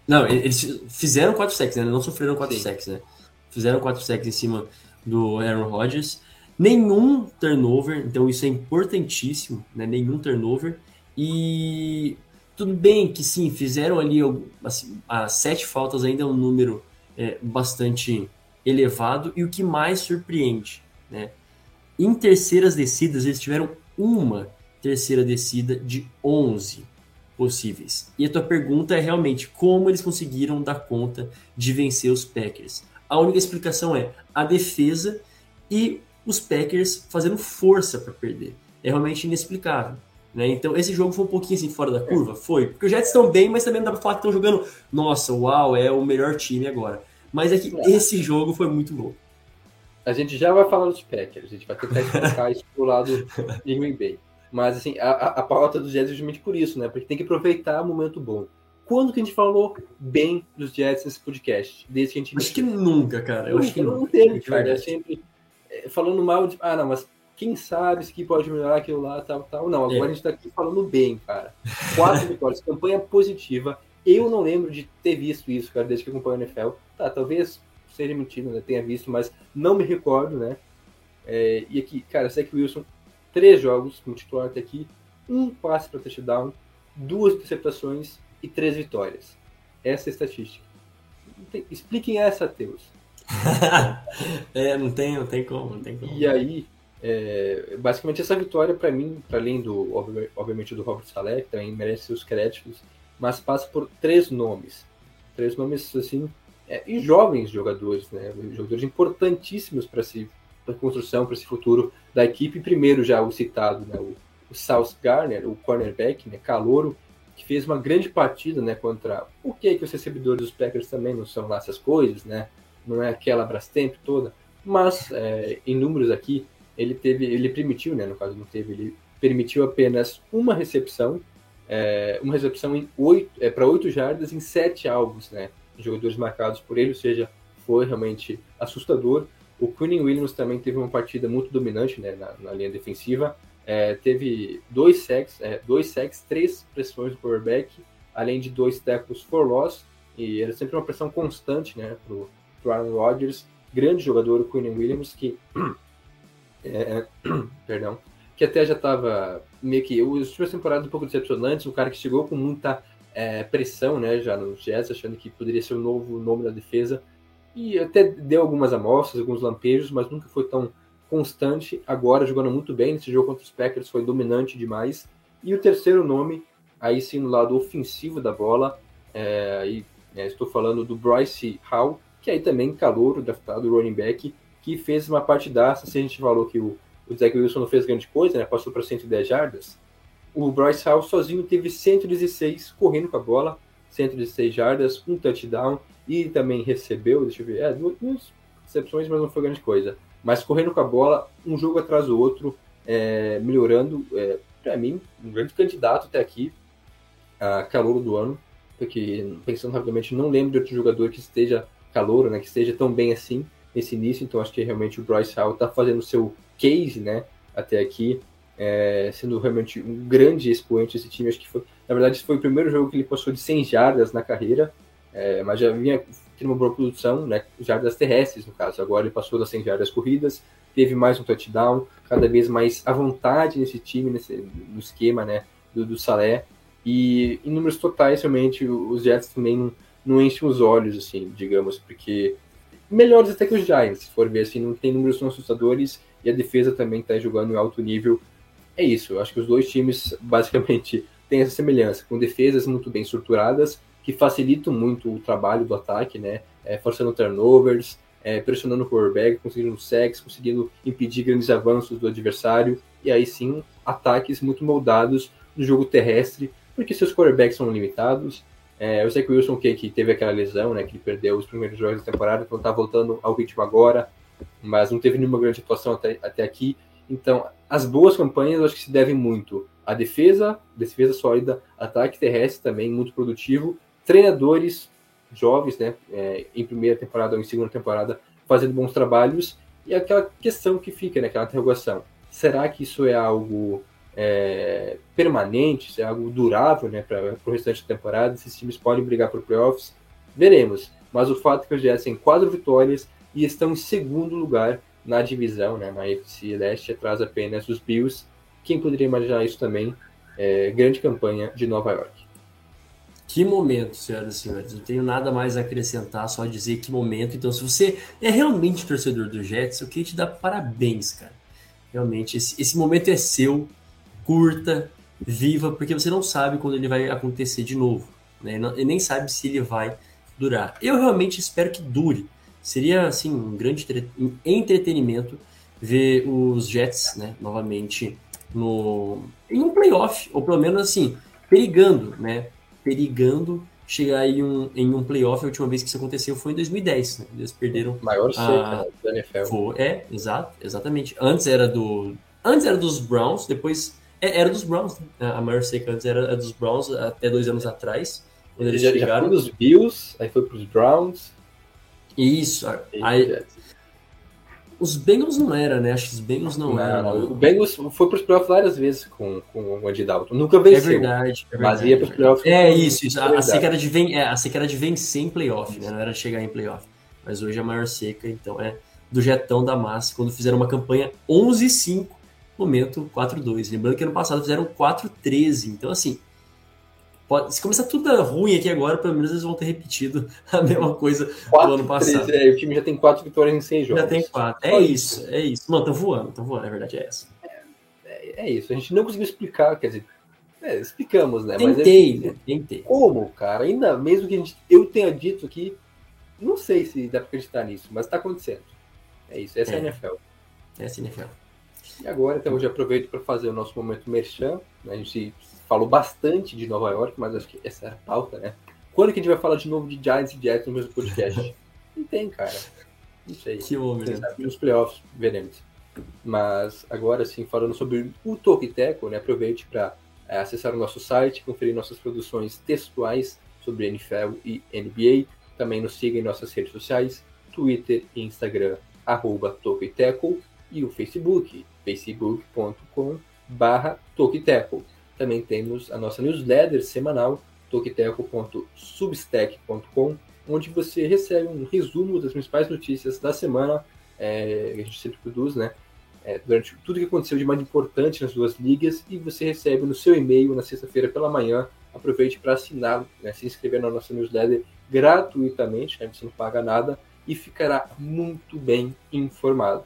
Não, eles fizeram quatro sacks, né? Não sofreram quatro Sim. sacks, né? Fizeram quatro sacks em cima do Aaron Rodgers. Nenhum turnover, então isso é importantíssimo, né? Nenhum turnover. E tudo bem que sim, fizeram ali assim, as sete faltas ainda é um número é, bastante elevado. E o que mais surpreende, né? Em terceiras descidas, eles tiveram uma terceira descida de 11 possíveis. E a tua pergunta é realmente como eles conseguiram dar conta de vencer os Packers. A única explicação é a defesa e os Packers fazendo força para perder. É realmente inexplicável. Né? Então, esse jogo foi um pouquinho assim fora da curva? Foi. Porque os Jets estão bem, mas também não dá para falar que estão jogando, nossa, uau, é o melhor time agora. Mas é que É. esse jogo foi muito bom. A gente já vai falar dos Packers, a gente vai tentar explicar isso pro lado de Green Bay. Mas, assim, a, a, a pauta dos Jets é justamente por isso, né? Porque tem que aproveitar o momento bom. Quando que a gente falou bem dos Jets nesse podcast? Desde que a gente Acho que nunca, cara. Eu acho que não nunca. teve, cara. É sempre falando mal de. Ah, não, mas quem sabe isso aqui pode melhorar aquilo lá, tal, tal. Não, agora É. a gente tá aqui falando bem, cara. Quatro vitórias, campanha positiva. Eu não lembro de ter visto isso, cara, desde que acompanho o NFL. Tá, talvez seja mentira, né? Tenha visto, mas não me recordo, né? É, e aqui, cara, Zach Wilson, três jogos como titular até aqui, um passe para touchdown, duas interceptações e três vitórias. Essa é a estatística. Tem- Expliquem essa, Teus. é, não tem, não tem como, não tem como. E aí, é, basicamente essa vitória para mim, para além do obvi- obviamente do Robert Saleh, que também merece seus créditos, mas passa por três nomes, três nomes assim, é, e jovens jogadores, né, jogadores importantíssimos para si, para construção, para esse futuro da equipe. Primeiro já o citado, né, o, o South Garner, o cornerback, né, calouro, que fez uma grande partida, né, contra o que que os recebedores dos Packers também não são lá essas coisas, né, não é aquela Brastemp toda, mas é, em números aqui ele teve, ele permitiu, né, no caso não teve, ele permitiu apenas uma recepção, é, uma recepção em oito, é, para oito jardas em sete alvos, né, jogadores marcados por ele, ou seja, foi realmente assustador. O Quinn Williams também teve uma partida muito dominante né, na, na linha defensiva. É, teve dois sacks, é, dois sacks, três pressões do quarterback, além de dois tackles for loss. E era sempre uma pressão constante né, para o Aaron Rodgers. Grande jogador, o Quinn Williams, que. É, perdão. Que até já estava meio que. Os últimas temporadas um pouco decepcionantes. Um cara que chegou com muita é, pressão né, já nos Jets, achando que poderia ser o novo nome da defesa e até deu algumas amostras, alguns lampejos, mas nunca foi tão constante. Agora jogando muito bem nesse jogo contra os Packers, foi dominante demais. E o terceiro nome, aí sim no lado ofensivo da bola, é, aí, é, estou falando do Bryce Hall, que aí também calor, draftado running back, que fez uma partidaça. Se a gente falou que o, o Zach Wilson não fez grande coisa, né, passou para 110 jardas, o Bryce Hall sozinho teve 116 correndo com a bola, 116 jardas, um touchdown e também recebeu, deixa eu ver, é, duas recepções, mas não foi grande coisa. Mas correndo com a bola, um jogo atrás do outro, é, melhorando, é, para mim, um grande candidato até aqui a calor do ano, porque pensando rapidamente, não lembro de outro jogador que esteja calor, né, que esteja tão bem assim nesse início, então acho que realmente o Bryce Hall está fazendo o seu case, né, até aqui, é, sendo realmente um grande expoente desse time, acho que foi, na verdade, foi o primeiro jogo que ele passou de 100 jardas na carreira, é, mas já vinha tendo uma boa produção, né, jardas terrestres no caso. Agora ele passou das 100 jardas corridas, teve mais um touchdown, cada vez mais à vontade nesse time, nesse, no esquema né, do, do Salé. E em números totais, realmente, os Jets também não, enchem os olhos, assim, digamos, porque melhores até que os Giants, se for ver assim, não tem números tão assustadores e a defesa também está jogando em alto nível. É isso, eu acho que os dois times basicamente têm essa semelhança, com defesas muito bem estruturadas que facilitam muito o trabalho do ataque, né? É, forçando turnovers, é, pressionando o quarterback, conseguindo sacks, conseguindo impedir grandes avanços do adversário, e aí sim ataques muito moldados no jogo terrestre, porque seus quarterbacks são limitados. É, o Wilson, que, que teve aquela lesão, né, que perdeu os primeiros jogos da temporada, então tá voltando ao ritmo agora, mas não teve nenhuma grande atuação até, até aqui. Então, as boas campanhas eu acho que se devem muito à defesa, defesa sólida, ataque terrestre também muito produtivo, treinadores jovens, né, é, em primeira temporada ou em segunda temporada, fazendo bons trabalhos, e aquela questão que fica, né, aquela interrogação, será que isso é algo é, permanente, é algo durável né, para o restante da temporada, esses times podem brigar por playoffs? Veremos, mas o fato é que os Jets têm quatro vitórias e estão em segundo lugar na divisão, né, na FC Leste, atrás apenas dos Bills. Quem poderia imaginar isso também? É, grande campanha de Nova York. Que momento, senhoras e senhores. Não tenho nada mais a acrescentar, só dizer que momento. Então, se você é realmente torcedor do Jets, eu queria te dar parabéns, cara. Realmente, esse, esse momento é seu. Curta, viva, porque você não sabe quando ele vai acontecer de novo. Né? E nem sabe se ele vai durar. Eu realmente espero que dure. Seria, assim, um grande entretenimento ver os Jets, né, novamente no, em um playoff, ou pelo menos, assim, perigando, né? Perigando chegar em um, em um playoff. A última vez que isso aconteceu foi em 2010. Né? Eles perderam. Maior seca a... da NFL. Foi, é, exato, exatamente. Antes era do. Antes era dos Browns, depois. É, era dos Browns. Né? A maior seca antes era dos Browns até dois anos atrás. Quando eles já, chegaram. Já foi nos Bills, aí foi para os Browns. Isso. Aí, os Bengals não era, né? Acho que os Bengals não, não eram. O Bengals foi para os playoffs várias vezes com, com o Andy Dalton. Nunca venceu. É verdade. É verdade, mas ia para os playoffs. É isso, isso. A, a, seca era de ven é, a seca era de vencer em playoff, né? Não era chegar em playoff. Mas hoje é a maior seca, então é do jetão da massa, quando fizeram uma campanha 11-5, momento 4-2. Lembrando que ano passado fizeram 4-13. Então, assim, Pode, se começar tudo ruim aqui agora, pelo menos eles vão ter repetido a mesma coisa quatro, do ano passado. Três, é, o time já tem quatro vitórias em seis jogos. Já tem quatro. É isso, é isso. Mano, estão voando, estão voando, a verdade é essa. É, é, isso. A gente não conseguiu explicar, quer dizer, é, explicamos, né? Tentei, Mas é, né? Tentei. Como, cara? Ainda mesmo que a gente, eu tenha dito aqui, não sei se dá pra acreditar nisso, mas tá acontecendo. É isso, essa é, é a NFL. Essa é a NFL. E agora, então, eu já aproveito para fazer o nosso momento merchan. né? A gente falou bastante de Nova York, mas acho que essa é a pauta, né? Quando que a gente vai falar de novo de Giants e Jets no mesmo podcast? Não tem, cara. Não sei. Que Quem né? nos playoffs veremos. Mas agora sim, falando sobre o Tokiteco, né, aproveite para acessar o nosso site, conferir nossas produções textuais sobre NFL e NBA. Também nos siga em nossas redes sociais, Twitter e Instagram, arroba Tokiteco, e o Facebook, facebook.com barra Tokiteco. Também temos a nossa newsletter semanal, tokiteco.substack.com, onde você recebe um resumo das principais notícias da semana é, que a gente sempre produz, né? É, durante tudo que aconteceu de mais importante nas duas ligas e você recebe no seu e-mail na sexta-feira pela manhã. Aproveite para assinar, né, se inscrever na nossa newsletter gratuitamente, né, você não paga nada e ficará muito bem informado.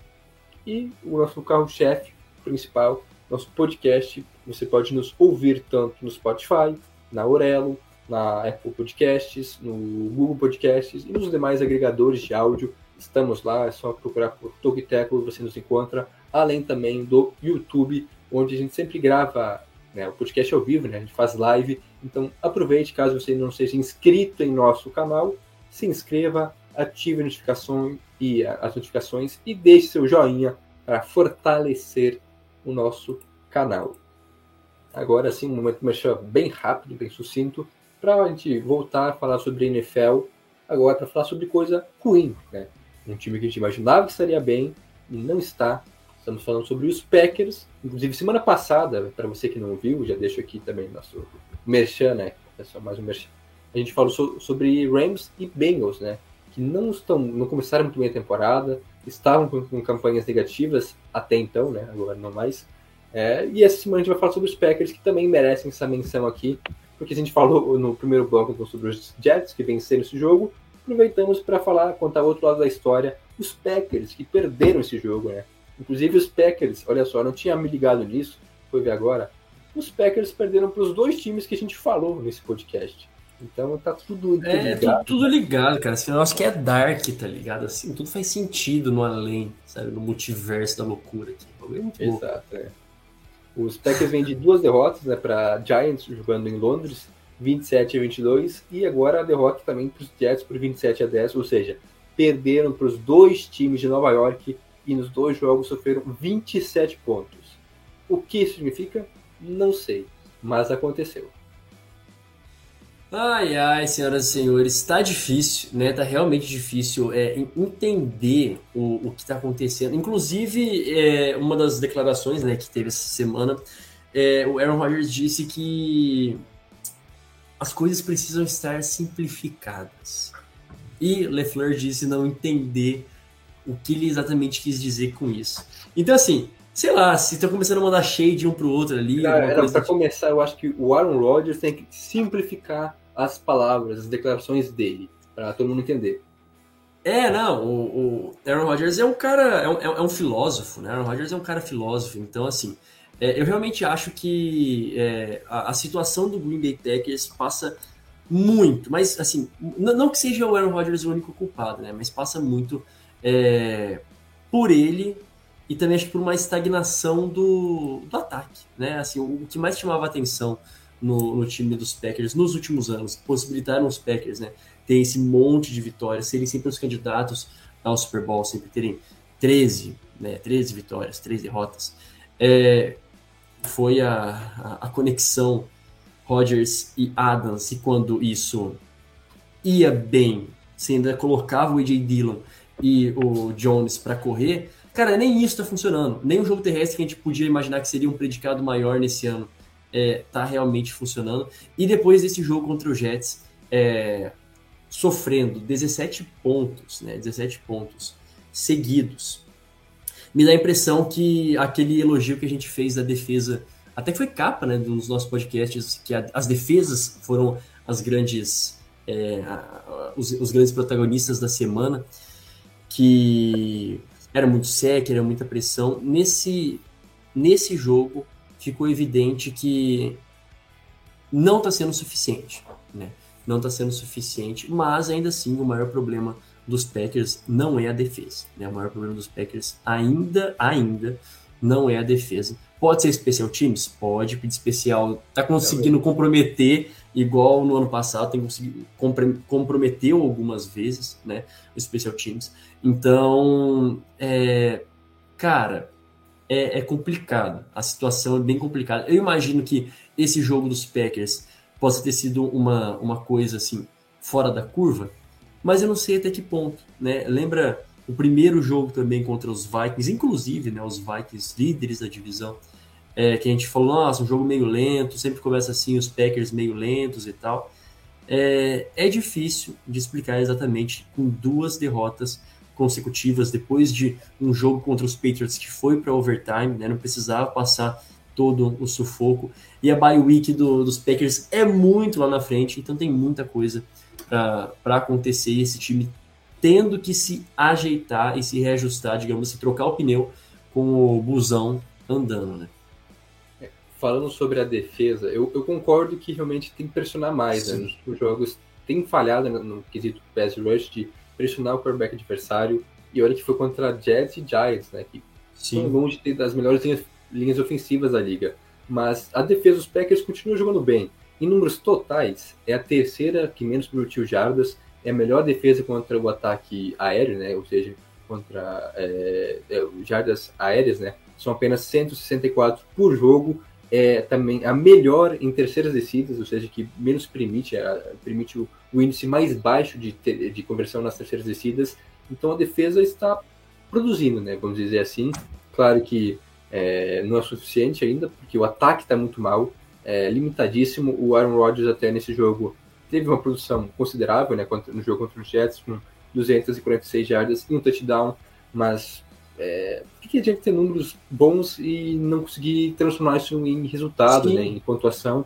E o nosso carro-chefe principal, nosso podcast, você pode nos ouvir tanto no Spotify, na Aurelo, na Apple Podcasts, no Google Podcasts e nos demais agregadores de áudio. Estamos lá, é só procurar por Tokiteco e você nos encontra, além também do YouTube, onde a gente sempre grava né, o podcast ao vivo, né, a gente faz live. Então aproveite, caso você não seja inscrito em nosso canal, se inscreva, ative a notificação e as notificações e deixe seu joinha para fortalecer o nosso canal. Agora sim, um momento merchan bem rápido, bem sucinto, para a gente voltar a falar sobre NFL, agora para falar sobre coisa ruim, né? Um time que a gente imaginava que estaria bem e não está. Estamos falando sobre os Packers. Inclusive, semana passada, para você que não viu, já deixo aqui também nosso merchan, né? É só mais um merchan. A gente falou so sobre Rams e Bengals, né? Que não estão, não começaram muito bem a temporada, estavam com, com campanhas negativas até então, né? Agora não mais. É, e essa semana a gente vai falar sobre os Packers, que também merecem essa menção aqui, porque a gente falou no primeiro bloco sobre os Jets, que venceram esse jogo, aproveitamos para falar, contar o outro lado da história, os Packers, que perderam esse jogo, né? Inclusive os Packers, olha só, não tinha me ligado nisso, foi ver agora, os Packers perderam para os dois times que a gente falou nesse podcast. Então tá tudo É, tudo, tudo ligado, cara. Esse negócio que é dark, tá ligado? Assim, tudo faz sentido no além, sabe? No multiverso da loucura aqui. É muito. Exato, é. Os Packers vêm de duas derrotas, né, para Giants jogando em Londres, 27 a 22, e agora a derrota também para os Jets por 27 a 10, ou seja, perderam para os dois times de Nova York e nos dois jogos sofreram 27 pontos. O que isso significa? Não sei, mas aconteceu. Ai, ai, senhoras e senhores, tá difícil, né? Tá realmente difícil é, en- entender o, o que tá acontecendo. Inclusive, é, uma das declarações né, que teve essa semana, é, o Aaron Rodgers disse que as coisas precisam estar simplificadas. E LeFleur disse não entender o que ele exatamente quis dizer com isso. Então, assim, sei lá, se estão começando a mandar shade um pro outro ali, Cara, coisa para do começar, eu acho que o Aaron Rodgers tem que simplificar as palavras, as declarações dele, para todo mundo entender. É, não, o, o Aaron Rodgers é um cara, é um, é um filósofo, né? Aaron Rodgers é um cara filósofo, então assim, é, eu realmente acho que é, a, a situação do Green Bay Packers passa muito, mas assim, não que seja o Aaron Rodgers o único culpado, né? Mas passa muito é, por ele e também acho que por uma estagnação do, do ataque, né? Assim, o, o que mais chamava atenção no, no time dos Packers nos últimos anos, possibilitaram os Packers, né? ter esse monte de vitórias, serem sempre os candidatos ao Super Bowl, sempre terem 13, né, 13 vitórias, 13 derrotas, é, foi a, a, a conexão Rodgers e Adams, e quando isso ia bem, você ainda colocava o AJ Dillon e o Jones para correr, cara, nem isso tá funcionando, nem o jogo terrestre que a gente podia imaginar que seria um predicado maior nesse ano é, tá realmente funcionando, e depois desse jogo contra o Jets, é, sofrendo 17 pontos, né, 17 pontos seguidos. Me dá a impressão que aquele elogio que a gente fez da defesa, até que foi capa, né, dos nossos podcasts, que a, as defesas foram as grandes, é, os, os, grandes protagonistas da semana, que era muito sec, era muita pressão. Nesse, nesse jogo ficou evidente que não está sendo suficiente, né? não está sendo suficiente, mas ainda assim o maior problema dos Packers não é a defesa. Né? O maior problema dos Packers ainda, ainda não é a defesa. Pode ser especial teams? Pode, pedir especial. Tá conseguindo comprometer, igual no ano passado, tem conseguido comprometeu algumas vezes, né? O especial teams. Então, é, cara, é, é, complicado. A situação é bem complicada. Eu imagino que esse jogo dos Packers possa ter sido uma, uma coisa assim fora da curva, mas eu não sei até que ponto, né? Lembra o primeiro jogo também contra os Vikings, inclusive, né, os Vikings líderes da divisão, é, que a gente falou, nossa, um jogo meio lento, sempre começa assim, os Packers meio lentos e tal. É, é difícil de explicar exatamente com duas derrotas consecutivas depois de um jogo contra os Patriots que foi para overtime, né, não precisava passar todo o sufoco. E a bye week do, dos Packers é muito lá na frente, então tem muita coisa para acontecer. Esse time tendo que se ajeitar e se reajustar, digamos assim, trocar o pneu com o busão andando, né? É, falando sobre a defesa, eu, eu, concordo que realmente tem que pressionar mais, né? Os jogos tem falhado no, no quesito pass rush de pressionar o quarterback adversário, e olha que foi contra Jets e Giants, né? Que Sim. são longe das melhores linhas, linhas ofensivas da liga. Mas a defesa dos Packers continua jogando bem. Em números totais, é a terceira que menos permitiu jardas, é a melhor defesa contra o ataque aéreo, né? Ou seja, contra é, é, jardas aéreas, né? São apenas 164 por jogo. É também a melhor em terceiras descidas, ou seja, que menos permite, é, permite o, o, índice mais baixo de, de conversão nas terceiras descidas. Então a defesa está produzindo, né? Vamos dizer assim. Claro que é, não é suficiente ainda, porque o ataque está muito mal, é, limitadíssimo. O Aaron Rodgers até nesse jogo teve uma produção considerável, né, no jogo contra os Jets, com 246 jardas e um touchdown, mas é, por que adianta ter números bons e não conseguir transformar isso em resultado, né, em pontuação?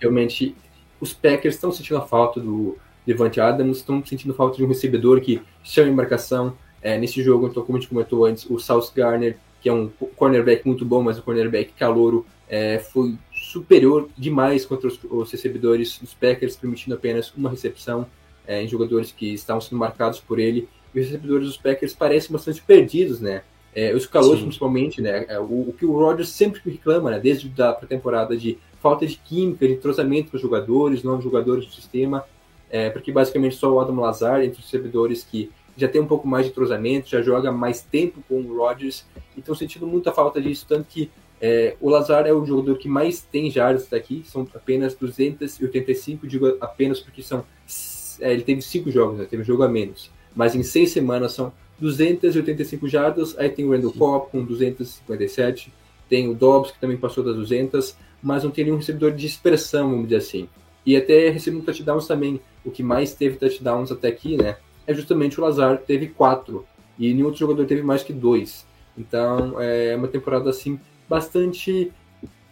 Realmente, os Packers estão sentindo a falta do Devante Adams, estão sentindo falta de um recebedor que chama em marcação. É, nesse jogo, então, como a gente comentou antes, o South Garner, que é um cornerback muito bom, mas um cornerback calouro, é, foi superior demais contra os, os recebedores dos Packers, permitindo apenas uma recepção é, em jogadores que estavam sendo marcados por ele. E os recebedores dos Packers parecem bastante perdidos, né? É, os calores, principalmente, né? É, o, o, que o Rodgers sempre reclama, né? Desde a pré-temporada de falta de química, de entrosamento com os jogadores, novos jogadores do sistema, é, porque basicamente só o Adam Lazar, entre os recebedores que já tem um pouco mais de entrosamento, já joga mais tempo com o Rodgers, e estão sentindo muita falta disso, tanto que é, o Lazar é o jogador que mais tem jardas daqui, são apenas 285, digo apenas porque são. É, ele teve cinco jogos, né, teve um jogo a menos. Mas em seis semanas são 285 jardas, aí tem o Randall Cobb com 257, tem o Dobbs que também passou das 200, mas não tem nenhum recebedor de expressão, vamos dizer assim. E até recebendo touchdowns também, o que mais teve touchdowns até aqui, né, é justamente o Lazar, teve quatro, e nenhum outro jogador teve mais que dois. Então é uma temporada assim bastante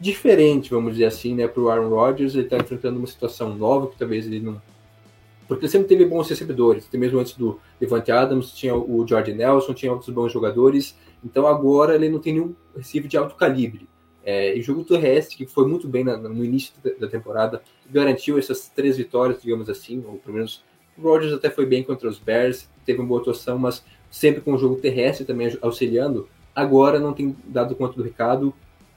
diferente, vamos dizer assim, né, para o Aaron Rodgers. Ele está enfrentando uma situação nova que talvez ele não. Porque ele sempre teve bons recebedores, até mesmo antes do Devante Adams, tinha o Jordan Nelson, tinha outros bons jogadores. Então agora ele não tem nenhum receiver de alto calibre. É, e jogo terrestre, que foi muito bem na, no início da temporada, garantiu essas três vitórias, digamos assim, ou pelo menos o Rodgers até foi bem contra os Bears, teve uma boa atuação, mas sempre com o jogo terrestre também auxiliando agora não tem dado conta do recado,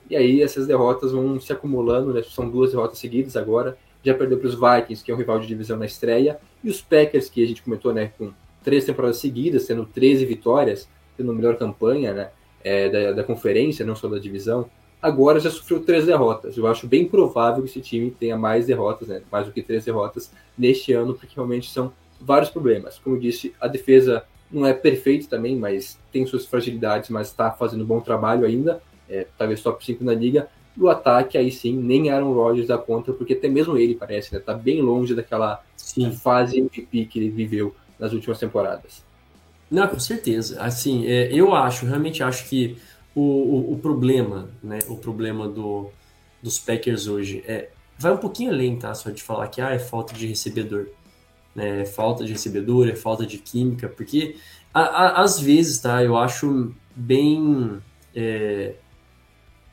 e aí essas derrotas vão se acumulando, né? são duas derrotas seguidas agora, já perdeu para os Vikings, que é um rival de divisão na estreia, e os Packers, que a gente comentou, né, com três temporadas seguidas, tendo 13 vitórias, tendo a melhor campanha né, é, da, da conferência, não só da divisão, agora já sofreu três derrotas. Eu acho bem provável que esse time tenha mais derrotas, né, mais do que três derrotas neste ano, porque realmente são vários problemas. Como eu disse, a defesa não é perfeito também, mas tem suas fragilidades, mas está fazendo bom trabalho ainda, é, talvez top 5 na liga. E o ataque, aí sim, nem Aaron Rodgers dá conta, porque até mesmo ele parece, né, tá bem longe daquela sim. fase MVP que ele viveu nas últimas temporadas. Não, com certeza. Assim, é, eu acho, realmente acho que o, o, o, problema, né, o problema do, dos Packers hoje é vai um pouquinho além, tá? Só de falar que ah, é falta de recebedor né, é falta de recebedor, é falta de química, porque a, a, às vezes, tá, eu acho bem. É,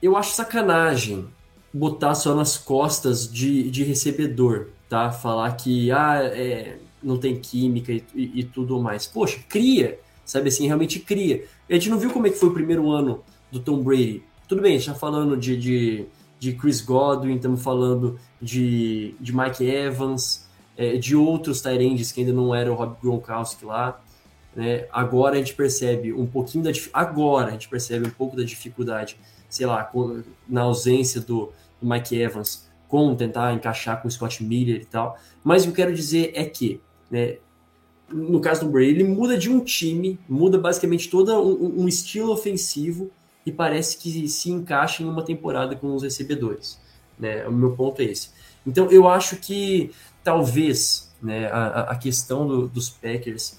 eu acho sacanagem botar só nas costas de, de recebedor, tá? Falar que ah, é, não tem química e, e, e, tudo mais. Poxa, cria, sabe assim, realmente cria. A gente não viu como é que foi o primeiro ano do Tom Brady. Tudo bem, a gente tá falando de, de, de Chris Godwin, estamos falando de, de Mike Evans, é, de outros Tyrands que ainda não era o Rob Gronkowski lá. Né? Agora a gente percebe um pouquinho da agora a gente percebe um pouco da dificuldade, sei lá, na ausência do, do Mike Evans, com tentar encaixar com o Scott Miller e tal. Mas o que eu quero dizer é que, né, no caso do Brady, ele muda de um time, muda basicamente todo um, um, estilo ofensivo e parece que se encaixa em uma temporada com os recebedores. Né? O meu ponto é esse. Então eu acho que talvez né, a, a questão do, dos Packers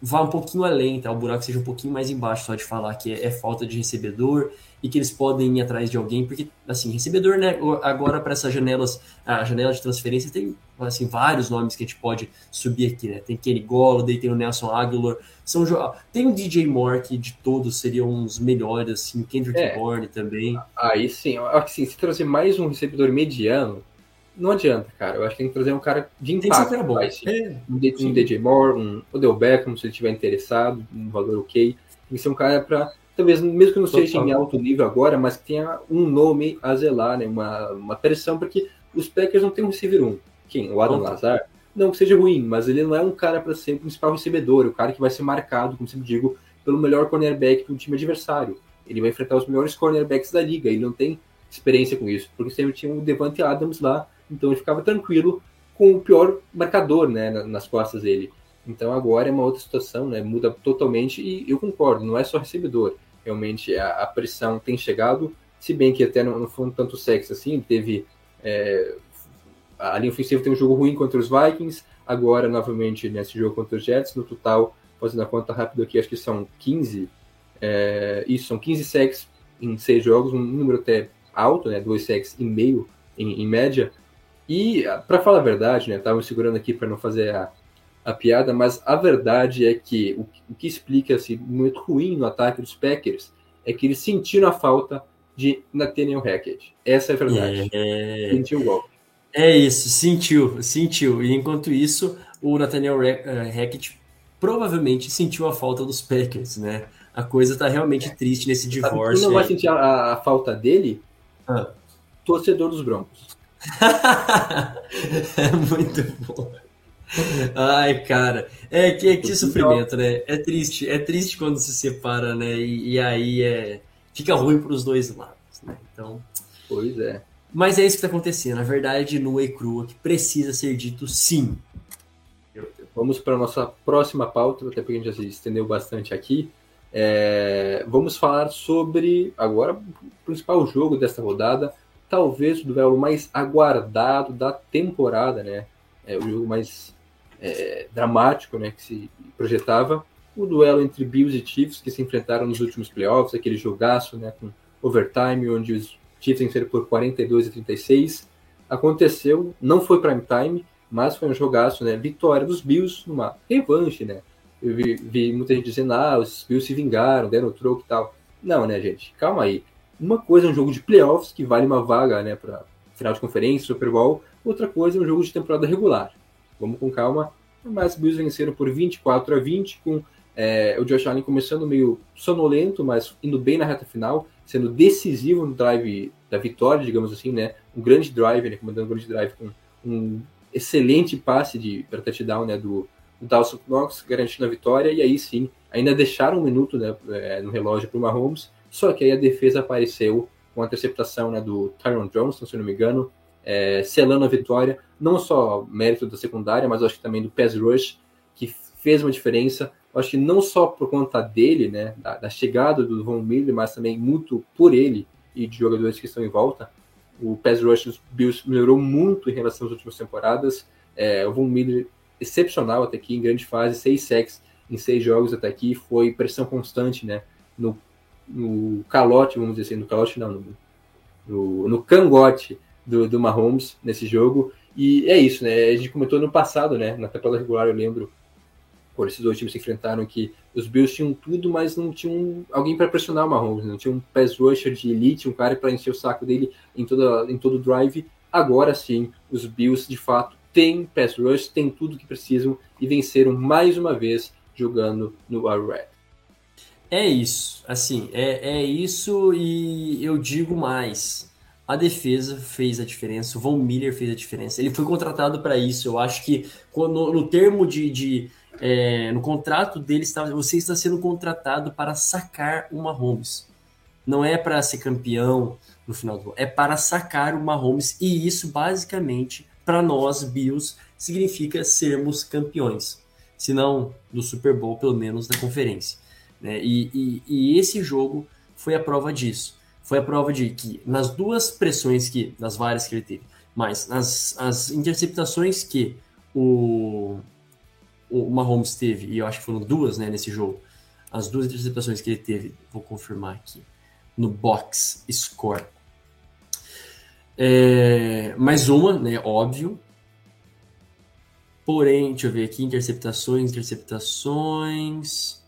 vá um pouquinho além, tá? O buraco seja um pouquinho mais embaixo só de falar que é, é, falta de recebedor e que eles podem ir atrás de alguém, porque, assim, recebedor, né, agora para essas janelas, a janela de transferência tem, assim, vários nomes que a gente pode subir aqui, né? Tem Kenny Golladay, tem o Nelson Aguilar, são tem o DJ Moore, que de todos seriam uns melhores, assim, Kendrick é. Bourne também. Aí sim, eu acho que sim, se trazer mais um recebedor mediano, não adianta, cara. Eu acho que tem que trazer um cara de impacto. Tem que ser bom. Vai, é, um, um DJ Moore, um Odell Beckham, se ele estiver interessado, um valor ok. Tem que ser um cara para talvez, mesmo que não seja em alto nível agora, mas que tenha um nome a zelar, né? uma, uma pressão, porque os Packers não tem um receiver 1. Quem? O Adam Total. Lazar? Não que seja ruim, mas ele não é um cara para ser o principal recebedor, o cara que vai ser marcado, como sempre digo, pelo melhor cornerback do time adversário. Ele vai enfrentar os melhores cornerbacks da liga, ele não tem experiência com isso, porque sempre tinha o Devante Adams lá, então ele ficava tranquilo com o pior marcador né, nas costas dele. Então agora é uma outra situação, né, muda totalmente e eu concordo, não é só recebedor. Realmente a, a pressão tem chegado, se bem que até não, não foi um tanto sexo assim, teve. É, a linha ofensiva tem um jogo ruim contra os Vikings, agora novamente nesse jogo contra os Jets, no total, fazendo a conta rápida aqui, acho que são 15. É, isso, são 15 sacks em seis jogos, um número até alto, né? Dois sacks e meio em, em média. E, para falar a verdade, né, tava segurando aqui para não fazer a, a piada, mas a verdade é que o, o que explica esse assim, momento ruim no ataque dos Packers é que eles sentiram a falta de Nathaniel Hackett. Essa é a verdade. É... Sentiu o golpe. É isso, sentiu, sentiu. E enquanto isso, o Nathaniel eh, Hackett provavelmente sentiu a falta dos Packers, né? A coisa tá realmente triste nesse divórcio. Você não vai sentir a, a falta dele? Ah. Torcedor dos Broncos. é muito bom. Ai, cara, é que, que sofrimento, né? É triste, é triste quando se separa, né? E, e aí é fica ruim para os dois lados, né? Então, pois é. Mas é isso que está acontecendo, a verdade nua e crua que precisa ser dito sim. Vamos para a nossa próxima pauta, até porque a gente já se estendeu bastante aqui. É, vamos falar sobre agora o principal jogo desta rodada, talvez o duelo mais aguardado da temporada, né? É o jogo mais é, dramático, né, que se projetava, o duelo entre Bills e Chiefs que se enfrentaram nos últimos playoffs, aquele jogaço, né, com overtime, onde os Chiefs venceram por 42 a 36. Aconteceu, não foi prime time, mas foi um jogaço, né? Vitória dos Bills numa revanche, né? Eu vi, vi muita gente dizendo, ah, os Bills se vingaram, deram o troco e tal. Não, né, gente? Calma aí. Uma coisa é um jogo de playoffs, que vale uma vaga, né, para final de conferência, Super Bowl. Outra coisa é um jogo de temporada regular. Vamos com calma. Mas os Bills venceram por 24 a 20, com é, o Josh Allen começando meio sonolento, mas indo bem na reta final, sendo decisivo no drive da vitória, digamos assim, né? Um grande drive, né? Comandando um grande drive com um excelente passe de para touchdown, né? Do, do Dawson Knox, garantindo a vitória. E aí sim, ainda deixaram um minuto né, é, no relógio para o Mahomes só que aí a defesa apareceu com a interceptação né, do Tyron Johnson, se não me engano, é, selando a vitória. Não só mérito da secundária, mas acho que também do pass rush, que fez uma diferença. Acho que não só por conta dele, né, da, da chegada do Von Miller, mas também muito por ele e de jogadores que estão em volta. O pass rush dos Bills melhorou muito em relação às últimas temporadas. É, o Von Miller excepcional até aqui, em grande fase, seis sacks em seis jogos até aqui, foi pressão constante, né, no no calote, vamos dizer assim, no calote não, no, no, no cangote do, do Mahomes nesse jogo. E é isso, né? A gente comentou no passado, né? Na temporada regular, eu lembro, quando esses dois times se enfrentaram, que os Bills tinham tudo, mas não tinham alguém para pressionar o Mahomes, não tinha um pass rusher de elite, um cara para encher o saco dele em, toda, em todo o drive. Agora sim, os Bills de fato têm pass rush, têm tudo que precisam e venceram mais uma vez jogando no Arrowhead. É isso, assim, é, é isso e eu digo mais. A defesa fez a diferença, o Von Miller fez a diferença. Ele foi contratado para isso. Eu acho que no, termo de, de é, no contrato dele você está sendo contratado para sacar uma Mahomes. Não é para ser campeão no final do ano, é para sacar uma Mahomes e isso basicamente para nós Bills significa sermos campeões, se não do Super Bowl, pelo menos da conferência. Né? E, e, e, esse jogo foi a prova disso. Foi a prova de que nas duas pressões que, nas várias que ele teve, mas nas as interceptações que o, o Mahomes teve, e eu acho que foram duas né, nesse jogo, as duas interceptações que ele teve, vou confirmar aqui, no box score. É, mais uma, né, óbvio. Porém, deixa eu ver aqui, interceptações, interceptações.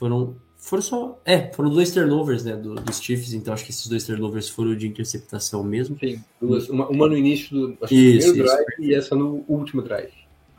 Foram, foram só. É, foram dois turnovers né, do, dos Chiefs, então acho que esses dois turnovers foram de interceptação mesmo. Sim, duas, uma, uma no início do isso, primeiro drive isso. e essa no último drive.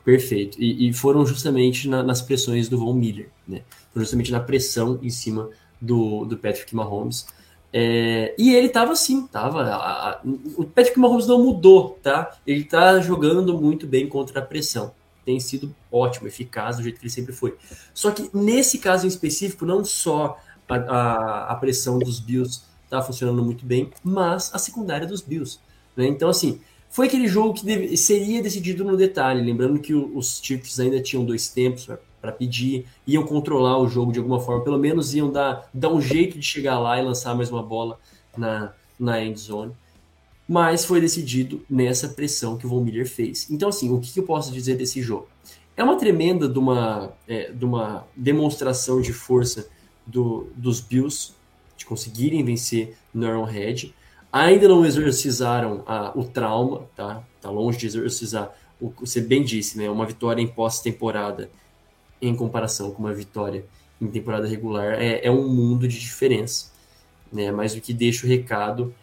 Perfeito. E, e foram justamente na, nas pressões do Von Miller, né? Foram justamente na pressão em cima do, do Patrick Mahomes. É, e ele tava assim, tava. A, a, o Patrick Mahomes não mudou, tá? Ele tá jogando muito bem contra a pressão tem sido ótimo, eficaz do jeito que ele sempre foi. Só que nesse caso em específico, não só a, a, a pressão dos Bills está funcionando muito bem, mas a secundária dos Bills. Né? Então, assim, foi aquele jogo que deve, seria decidido no detalhe. Lembrando que o, os Chiefs ainda tinham dois tempos para pedir, iam controlar o jogo de alguma forma, pelo menos iam dar, dar um jeito de chegar lá e lançar mais uma bola na, na end zone mas foi decidido nessa pressão que o Von Miller fez. Então, assim, o que eu posso dizer desse jogo? É uma tremenda de uma, é, de uma demonstração de força do, dos Bills de conseguirem vencer no Arrowhead. Ainda não exorcizaram a, o trauma, tá? Tá longe de exorcizar. O você bem disse, né? Uma vitória em pós-temporada em comparação com uma vitória em temporada regular é, é um mundo de diferença, né? Mas o que deixa o recado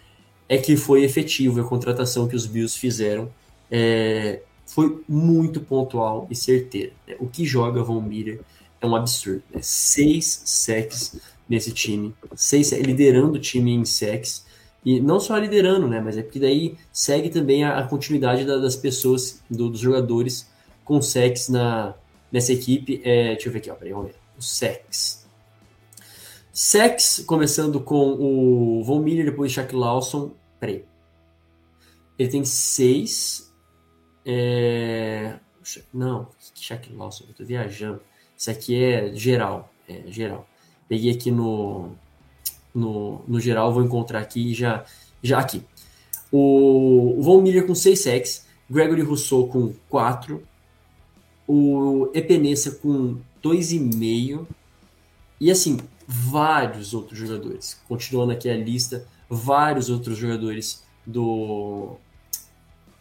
é que foi efetivo a contratação que os Bills fizeram. É, foi muito pontual e certeira. Né? O que joga Von Miller é um absurdo. Né? Seis sacks nesse time, seis, liderando o time em sacks. E não só liderando, né? Mas é porque daí segue também a, a continuidade da, das pessoas, do, dos jogadores com sacks na, nessa equipe. É, deixa eu ver aqui, ó, peraí, vamos ver. Os sacks. Sex, começando com o Von Miller, depois Shaq Lawson. Peraí. Ele tem seis. É... Não, Shaq Lawson, eu tô viajando. Isso aqui é geral. É geral. Peguei aqui no, no, no geral, vou encontrar aqui já. Já aqui. O, o Von Miller com 6 sacks, Gregory Rousseau com 4, o Epenesa com 2,5 e assim, vários outros jogadores. Continuando aqui a lista, vários outros jogadores do,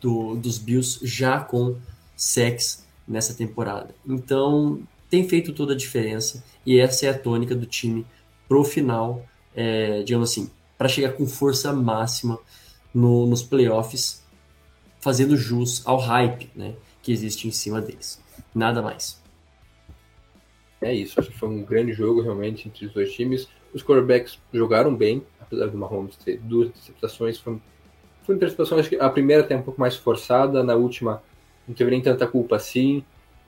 do dos Bills já com sex nessa temporada. Então, tem feito toda a diferença e essa é a tônica do time pro final, é, digamos assim, para chegar com força máxima no, nos playoffs, fazendo jus ao hype né, que existe em cima deles. Nada mais. É isso, acho que foi um grande jogo realmente entre os dois times. Os quarterbacks jogaram bem, apesar do Mahomes ter duas interceptações. Foi, foi uma interceptação, acho que a primeira até um pouco mais forçada, na última não teve nem tanta culpa assim.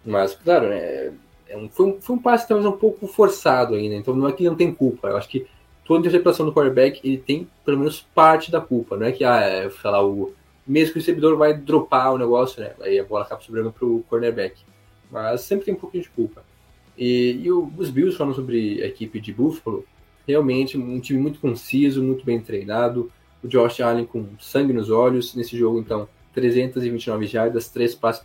Mas, claro, né, é um, foi, um, foi um passe talvez um pouco forçado ainda, então não é que não tem culpa. Eu acho que toda interceptação do quarterback ele tem pelo menos parte da culpa, não é que, ah, é, sei lá, o, mesmo que o recebedor vai dropar o negócio, né, aí a bola acaba sobrando pro cornerback. Mas sempre tem um pouquinho de culpa. E, e os Bills falando sobre a equipe de Buffalo, realmente um time muito conciso, muito bem treinado. O Josh Allen com sangue nos olhos. Nesse jogo, então, 329 jardas, 3 passes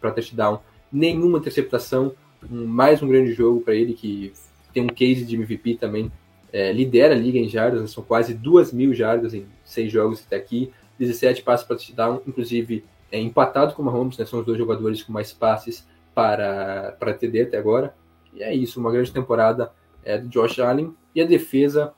para touchdown, nenhuma interceptação, um, mais um grande jogo para ele que tem um case de MVP também, é, lidera a liga em jardas, né, são quase 2 mil jardas em 6 jogos até aqui, 17 passes para touchdown, inclusive é, empatado com o Mahomes, né, são os dois jogadores com mais passes para, para TD até agora. E é isso, uma grande temporada é, do Josh Allen. E a defesa,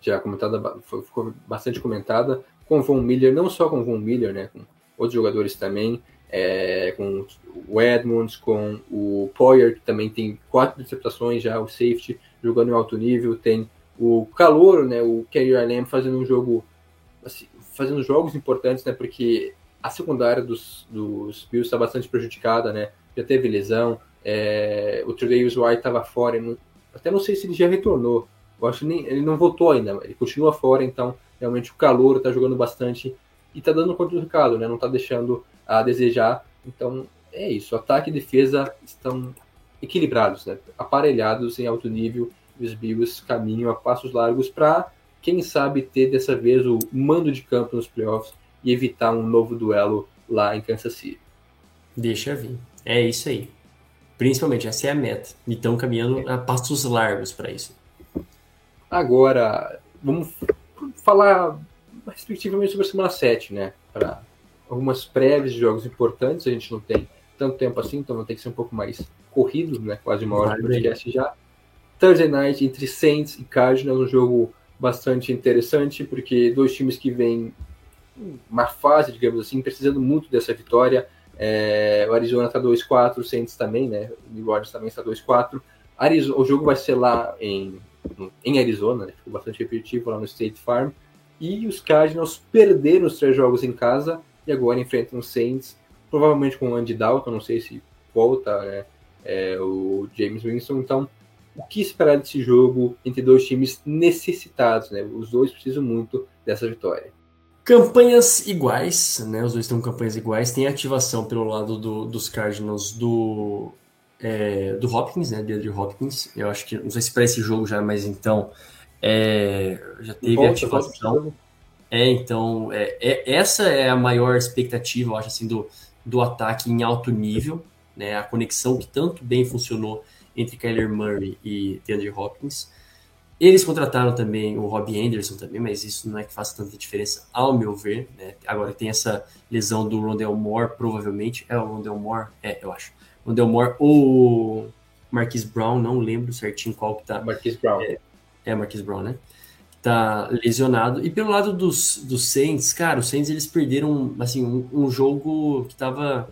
já comentada, ficou bastante comentada, com Von Miller, não só com Von Miller, né, com outros jogadores também. é, com o Edmonds, com o Poyer, que também tem quatro interceptações já, o safety, jogando em alto nível, tem o Calouro, né, o Kerry Lamb fazendo um jogo, assim, fazendo jogos importantes, né, porque a secundária dos, dos Bills está bastante prejudicada, né, já teve lesão, é, o Tredavious White estava fora, não, até não sei se ele já retornou, eu acho que nem, ele não voltou ainda, ele continua fora, então realmente o calor está jogando bastante e está dando conta do recado, né, não está deixando a desejar, então é isso, ataque e defesa estão equilibrados, né, aparelhados em alto nível, e os Bills caminham a passos largos para, quem sabe, ter dessa vez o mando de campo nos playoffs e evitar um novo duelo lá em Kansas City. Deixa vir. É isso aí. Principalmente, essa é a meta. E estão caminhando a passos largos para isso. Agora, vamos falar respectivamente sobre a semana 7, né? Para algumas prévias de jogos importantes, a gente não tem tanto tempo assim, então vai ter que ser um pouco mais corrido, né? Quase uma hora de podcast já. Thursday Night entre Saints e Cardinals, um jogo bastante interessante, porque dois times que vêm uma fase, digamos assim, precisando muito dessa vitória. É, o Arizona está 2-4, o Saints também, né? O New Orleans também está 2-4. O jogo vai ser lá em, em Arizona, né? ficou bastante repetitivo lá no State Farm. E os Cardinals perderam os três jogos em casa e agora enfrentam os Saints, provavelmente com o Andy Dalton, não sei se volta né? é, o James Winston. Então, o que esperar desse jogo entre dois times necessitados, né? Os dois precisam muito dessa vitória. Campanhas iguais, né? Os dois têm campanhas iguais. Tem ativação pelo lado do, dos Cardinals do, é, do Hopkins, né? De Hopkins. Eu acho que, não sei se para esse jogo já, mas então é, já teve ativação. É, então, é, é, essa é a maior expectativa, eu acho, assim, do, do ataque em alto nível, né? A conexão que tanto bem funcionou entre Kyler Murray e DeAndre Hopkins. Eles contrataram também o Robbie Anderson também, mas isso não é que faça tanta diferença, ao meu ver. Né? Agora tem essa lesão do Rondell Moore, provavelmente. É o Rondell Moore? É, eu acho. Rondell Moore ou Marquis Brown, não lembro certinho qual que tá. Marquis Brown. É, é Marquis Brown, né? Tá lesionado. E pelo lado dos, dos Saints, cara, os Saints eles perderam assim, um, um jogo que tava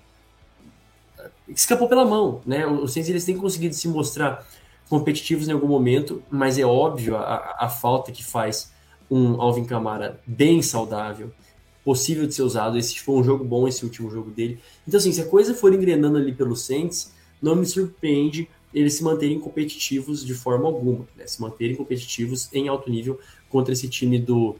escapou pela mão, né? Os Saints eles têm conseguido se mostrar competitivos em algum momento, mas é óbvio a, a falta que faz um Alvin Kamara bem saudável, possível de ser usado. Esse foi um jogo bom, esse último jogo dele. Então, assim, se a coisa for engrenando ali pelo Saints, não me surpreende eles se manterem competitivos de forma alguma, né? se manterem competitivos em alto nível contra esse time do,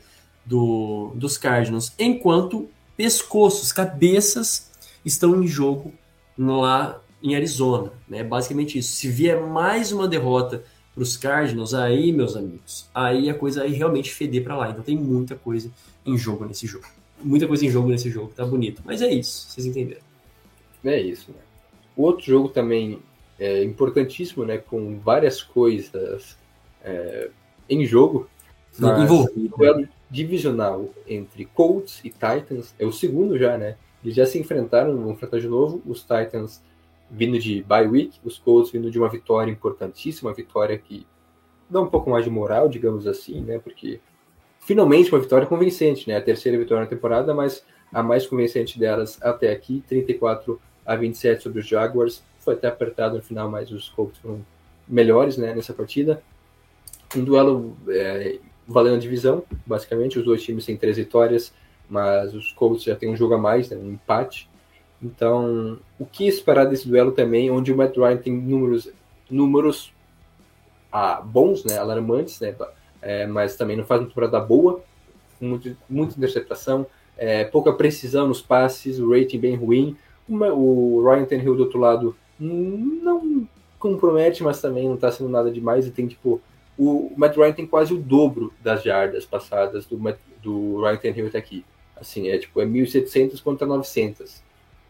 do, dos Cardinals, enquanto pescoços, cabeças estão em jogo lá em Arizona. Né? Basicamente isso. Se vier mais uma derrota para os Cardinals, aí, meus amigos, aí a coisa aí realmente feder para lá. Então tem muita coisa em jogo nesse jogo. Muita coisa em jogo nesse jogo, tá bonito. Mas é isso, vocês entenderam. É isso. Né? O outro jogo também é importantíssimo, né? Com várias coisas é, em jogo. Envolvido. O duelo divisional entre Colts e Titans é o segundo já, né? Eles já se enfrentaram, vão enfrentar de novo. Os Titans vindo de bye week, os Colts vindo de uma vitória importantíssima, uma vitória que dá um pouco mais de moral, digamos assim, né? Porque finalmente uma vitória convincente, né? A terceira vitória na temporada, mas a mais convincente delas até aqui, 34 a 27 sobre os Jaguars. Foi até apertado no final, mas os Colts foram melhores, né, nessa partida. Um duelo é, valendo a divisão, basicamente, os dois times têm três vitórias, mas os Colts já têm um jogo a mais, né, um empate. Então, o que esperar desse duelo também, onde o Matt Ryan tem números, números ah, bons, né, alarmantes, né, é, mas também não faz uma temporada boa, muito, muita interceptação, é, pouca precisão nos passes, o rating bem ruim. Uma, o Ryan Tannehill do outro lado não compromete, mas também não está sendo nada demais e tem tipo o Matt Ryan tem quase o dobro das jardas passadas do, do Ryan Tannehill até aqui. Assim, é tipo, é 1.700 contra 900.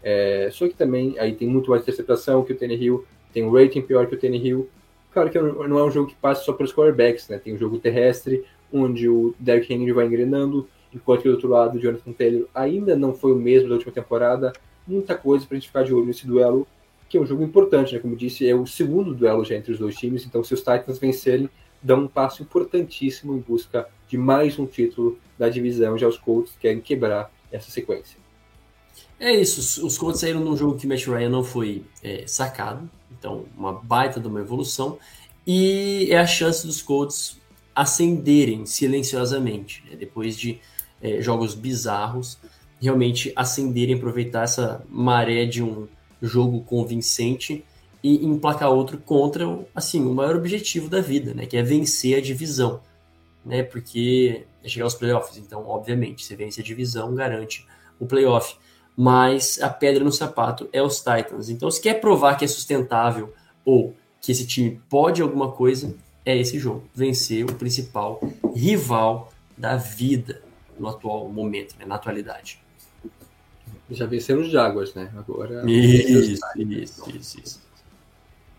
É, só que também aí tem muito mais interceptação que o Tannehill, tem um rating pior que o Tannehill. Claro que não é um jogo que passa só pelos quarterbacks, né? Tem um jogo terrestre, onde o Derrick Henry vai engrenando, enquanto que do outro lado o Jonathan Taylor ainda não foi o mesmo da última temporada. Muita coisa para a gente ficar de olho nesse duelo, que é um jogo importante, né? Como disse, é o segundo duelo já entre os dois times, então se os Titans vencerem, dão um passo importantíssimo em busca de mais um título da divisão. Já os Colts querem quebrar essa sequência. É isso, os- Colts saíram num jogo que Matt Ryan não foi é, sacado, então uma baita de uma evolução, e é a chance dos Colts ascenderem silenciosamente, né, depois de é, jogos bizarros, realmente ascenderem, aproveitar essa maré de um jogo convincente e emplacar outro contra, assim, o maior objetivo da vida, né, que é vencer a divisão, né, porque é chegar aos playoffs, então, obviamente, você vence a divisão, garante o playoff mas a pedra no sapato é os Titans. Então, se quer provar que é sustentável ou que esse time pode alguma coisa, é esse jogo. Vencer o principal rival da vida no atual momento, né, na atualidade. Já venceram os Jaguars, né? Agora. Isso, isso, isso, isso.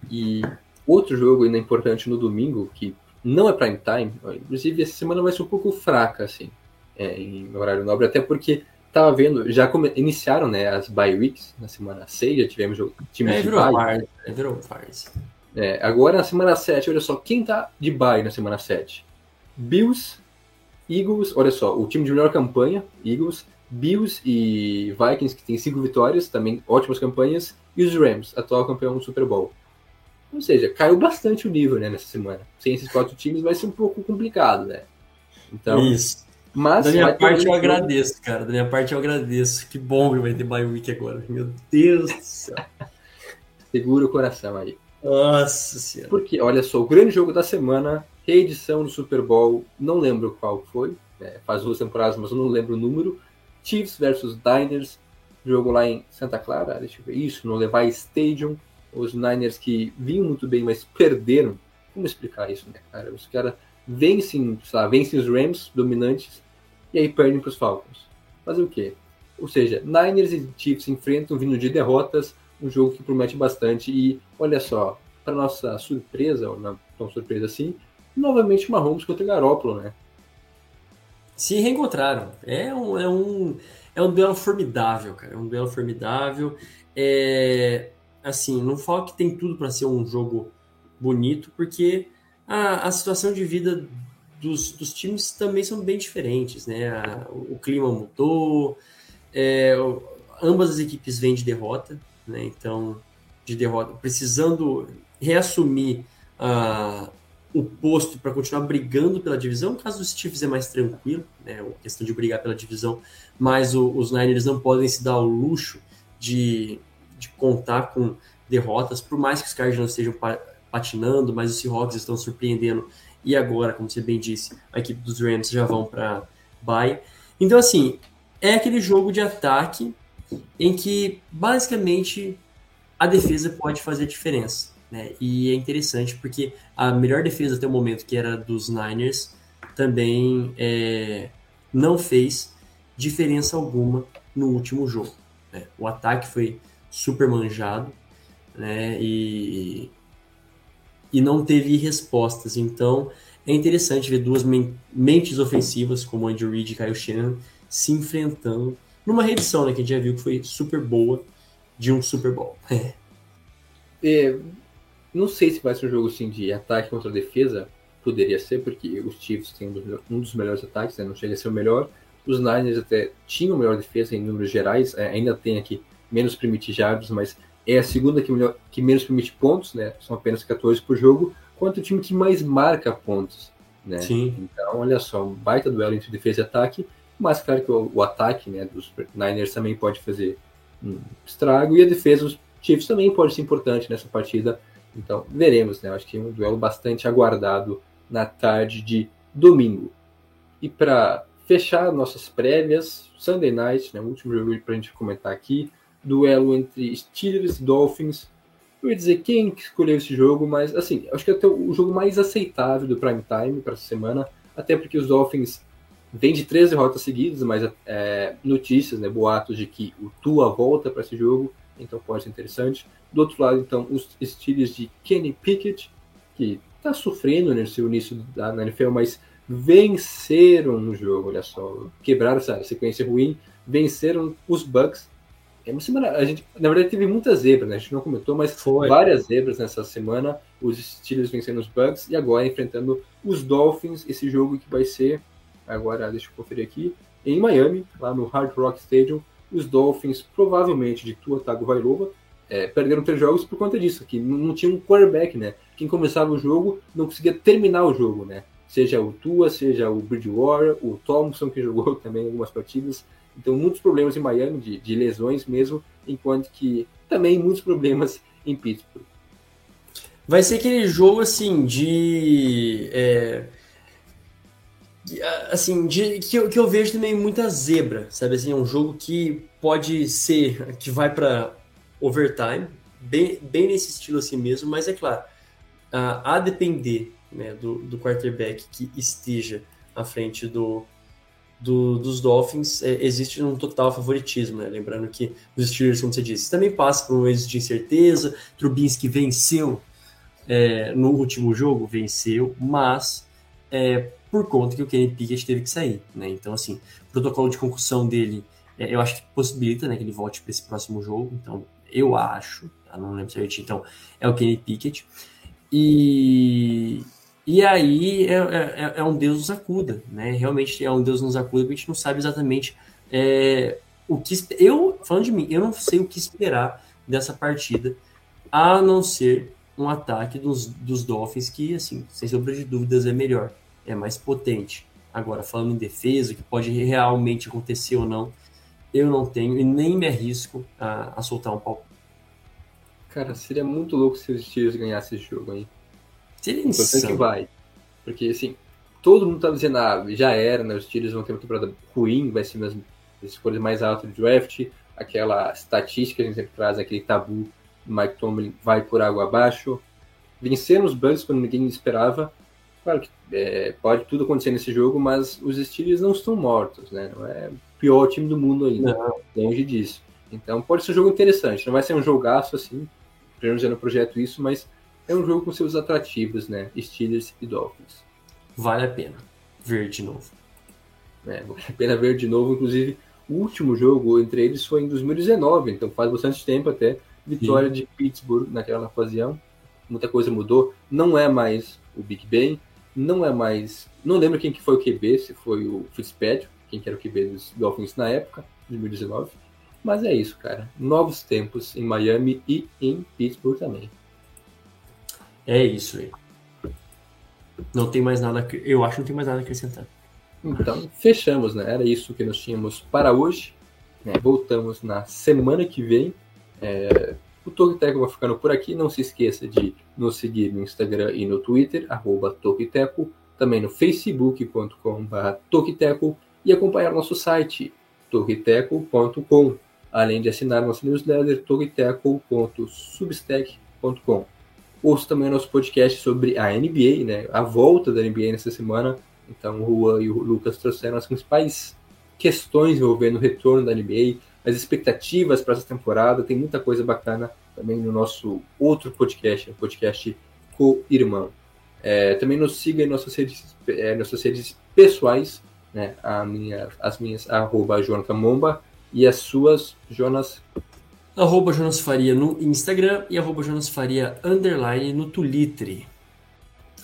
E outro jogo ainda importante no domingo, que não é prime time, inclusive essa semana vai ser um pouco fraca, assim, é, em horário nobre, até porque tava vendo, já come- iniciaram né, as bye weeks na semana 6, já tivemos jogo, times É, de virou bye. É, virou. É, agora na semana 7, olha só, quem tá de bye na semana 7? Bills, Eagles, olha só, o time de melhor campanha, Eagles, Bills e Vikings, que tem cinco vitórias, também ótimas campanhas, e os Rams, atual campeão do Super Bowl. Ou seja, caiu bastante o nível né, nessa semana. Sem esses quatro times vai ser um pouco complicado, né? Então, Isso. Mas Da minha parte eu jogo- agradeço, cara. Da minha parte eu agradeço. Que bom que vai ter bye week agora. Meu Deus do céu. Segura o coração aí. Nossa senhora. Porque, olha só, o grande jogo da semana, reedição do Super Bowl, não lembro qual foi, né, faz duas temporadas, mas eu não lembro o número. Chiefs versus Niners, jogo lá em Santa Clara, deixa eu ver isso, no Levi Stadium. Os Niners que vinham muito bem, mas perderam. Como explicar isso, né, cara? Os caras vencem, sei lá, vencem os Rams dominantes e aí perdem para os Falcons. Fazer o quê? Ou seja, Niners e Chiefs enfrentam vindo de derrotas, um jogo que promete bastante e olha só, para nossa surpresa, ou não tão surpresa assim, novamente Mahomes contra Garoppolo, né? Se reencontraram. É um, é um, é um duelo formidável, cara. É um duelo formidável. É, assim, não falo que tem tudo para ser um jogo bonito, porque a, a situação de vida dos, dos times também são bem diferentes, né? A- o, clima mudou, é, ambas as equipes vêm de derrota, né? Então, de derrota, precisando reassumir o posto para continuar brigando pela divisão. No caso dos Chiefs é mais tranquilo, né? A questão de brigar pela divisão, mas o- os Niners não podem se dar o luxo de, de contar com derrotas, por mais que os Cardinals estejam pa- patinando, mas os Seahawks estão surpreendendo. E agora, como você bem disse, a equipe dos Rams já vão para bye. Então, assim, é aquele jogo de ataque em que basicamente a defesa pode fazer diferença. Né? E é interessante porque a melhor defesa até o momento, que era dos Niners, também é, não fez diferença alguma no último jogo. né? O ataque foi super manjado né? e, e não teve respostas. Então é interessante ver duas men- mentes ofensivas, como Andy Reid e Kyle Shanahan, se enfrentando numa reedição né, que a gente já viu que foi super boa de um Super Bowl. É, não sei se vai ser um jogo assim de ataque contra defesa, poderia ser, porque os Chiefs têm um dos, melhores ataques, né? não chega a ser o melhor. Os Niners até tinham melhor defesa em números gerais, é, ainda tem aqui menos jardas, mas é a segunda que, melhor, que menos permite pontos, né? São apenas 14 por jogo, quanto o time que mais marca pontos, né? Sim. Então, olha só, um baita duelo entre defesa e ataque, mas claro que o, o ataque, né, dos Niners também pode fazer um estrago e a defesa dos Chiefs também pode ser importante nessa partida. Então, veremos, né? Acho que é um duelo bastante aguardado na tarde de domingo. E para fechar nossas prévias, Sunday Night, né, o último jogo para a gente comentar aqui, duelo entre Steelers e Dolphins. Eu ia dizer quem que escolheu esse jogo, mas assim, acho que é até o jogo mais aceitável do prime time para essa semana, até porque os Dolphins vêm de três derrotas seguidas, mas é, notícias, né, boatos de que o Tua volta para esse jogo, então pode ser interessante. Do outro lado, então, os Steelers de Kenny Pickett, que está sofrendo nesse início da na NFL, mas venceram no jogo, olha só, quebraram essa sequência ruim, venceram os Bucks. É uma semana, a gente, na verdade, teve muitas zebras, né? A gente não comentou, mas Foi. várias zebras nessa semana. Os Steelers vencendo os Bucks e agora enfrentando os Dolphins. Esse jogo que vai ser, agora deixa eu conferir aqui, em Miami, lá no Hard Rock Stadium. os Dolphins, provavelmente de Tua Tagovailoa, é, perderam três jogos por conta disso, que não, não tinha um quarterback, né? Quem começava o jogo não conseguia terminar o jogo, né? Seja o Tua, seja o Bridgewater, o Thompson, que jogou também algumas partidas. Então, muitos problemas em Miami, de, de lesões mesmo, enquanto que também muitos problemas em Pittsburgh. Vai ser aquele jogo assim de. É, assim, de, que, eu, que eu vejo também muita zebra, sabe? Assim, é um jogo que pode ser. que vai para overtime, bem, bem nesse estilo assim mesmo, mas é claro, a, a depender né, do, do quarterback que esteja à frente do, do, dos Dolphins, é, existe um total favoritismo, né? Lembrando que os Steelers, como você disse, também passa por um êxito de incerteza. Trubisky venceu é, no último jogo, venceu, mas é, por conta que o Kenny Pickett teve que sair, né? Então, assim, o protocolo de concussão dele, é, eu acho que possibilita, né, que ele volte para esse próximo jogo. Então, eu acho, tá? não lembro certinho, então, é o Kenny Pickett. E, e aí é, é, é, um Deus nos acuda, né? Realmente é um Deus nos acuda, porque a gente não sabe exatamente é, o que. Eu, falando de mim, eu não sei o que esperar dessa partida, a não ser um ataque dos, dos Dolphins que, assim, sem sombra de dúvidas, é melhor, é mais potente. Agora, falando em defesa, o que pode realmente acontecer ou não, eu não tenho e nem me arrisco a, a soltar um pau. Cara, seria muito louco se os Steelers ganhassem esse jogo, hein? Seria insano. que vai. Porque, assim, todo mundo tá dizendo, ah, já era, né? Os Steelers vão ter uma temporada ruim, vai ser mesmo as escolhas mais altas do draft, aquela estatística que a gente sempre traz, aquele tabu, Mike Tomlin vai por água abaixo. Venceram os Bucks quando ninguém esperava. Claro que é, pode tudo acontecer nesse jogo, mas os Steelers não estão mortos, né? Não é o pior time do mundo ainda, não. longe disso. Então pode ser um jogo interessante. Não vai ser um jogaço assim, pelo menos eu não projeto isso, mas é um jogo com seus atrativos, né? Steelers e Dolphins. Vale a pena ver de novo. É, vale a pena ver de novo. Inclusive, o último jogo entre eles foi em 2019, então faz bastante tempo até. Vitória Sim. de Pittsburgh naquela ocasião. Muita coisa mudou. Não é mais o Big Ben, não é mais. Não lembro quem que foi o QB, se foi o Fitzpatrick, quem que era o QB dos Dolphins na época, 2019. Mas é isso, cara. Novos tempos em Miami e em Pittsburgh também. É isso aí. Não tem mais nada. Eu acho que não tem mais nada a acrescentar. Então, fechamos, né? Era isso que nós tínhamos para hoje. É, voltamos na semana que vem. É, o Tokiteco vai ficando por aqui. Não se esqueça de nos seguir no Instagram e no Twitter, arroba Tokiteco, também no facebook.com.br Tokiteco e acompanhar nosso site, tokiteco.com, além de assinar nosso newsletter, tokiteco.substack.com. Ouça também o nosso podcast sobre a NBA, né? A volta da NBA nessa semana. Então o Juan e o Lucas trouxeram as principais questões envolvendo o retorno da NBA, as expectativas para essa temporada. Tem muita coisa bacana também no nosso outro podcast, o podcast Co-Irmão. É, também nos siga em nossas redes, é, nossas redes pessoais, né? A minha, as minhas, arroba Jonathan Momba e as suas, Jonas arroba Jonas Faria no Instagram e arroba Jonas Faria underline no Twitter.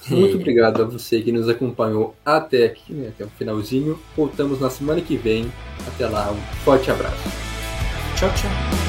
Muito obrigado a você que nos acompanhou até aqui, né, até o finalzinho. Voltamos na semana que vem. Até lá, um forte abraço. Tchau, tchau.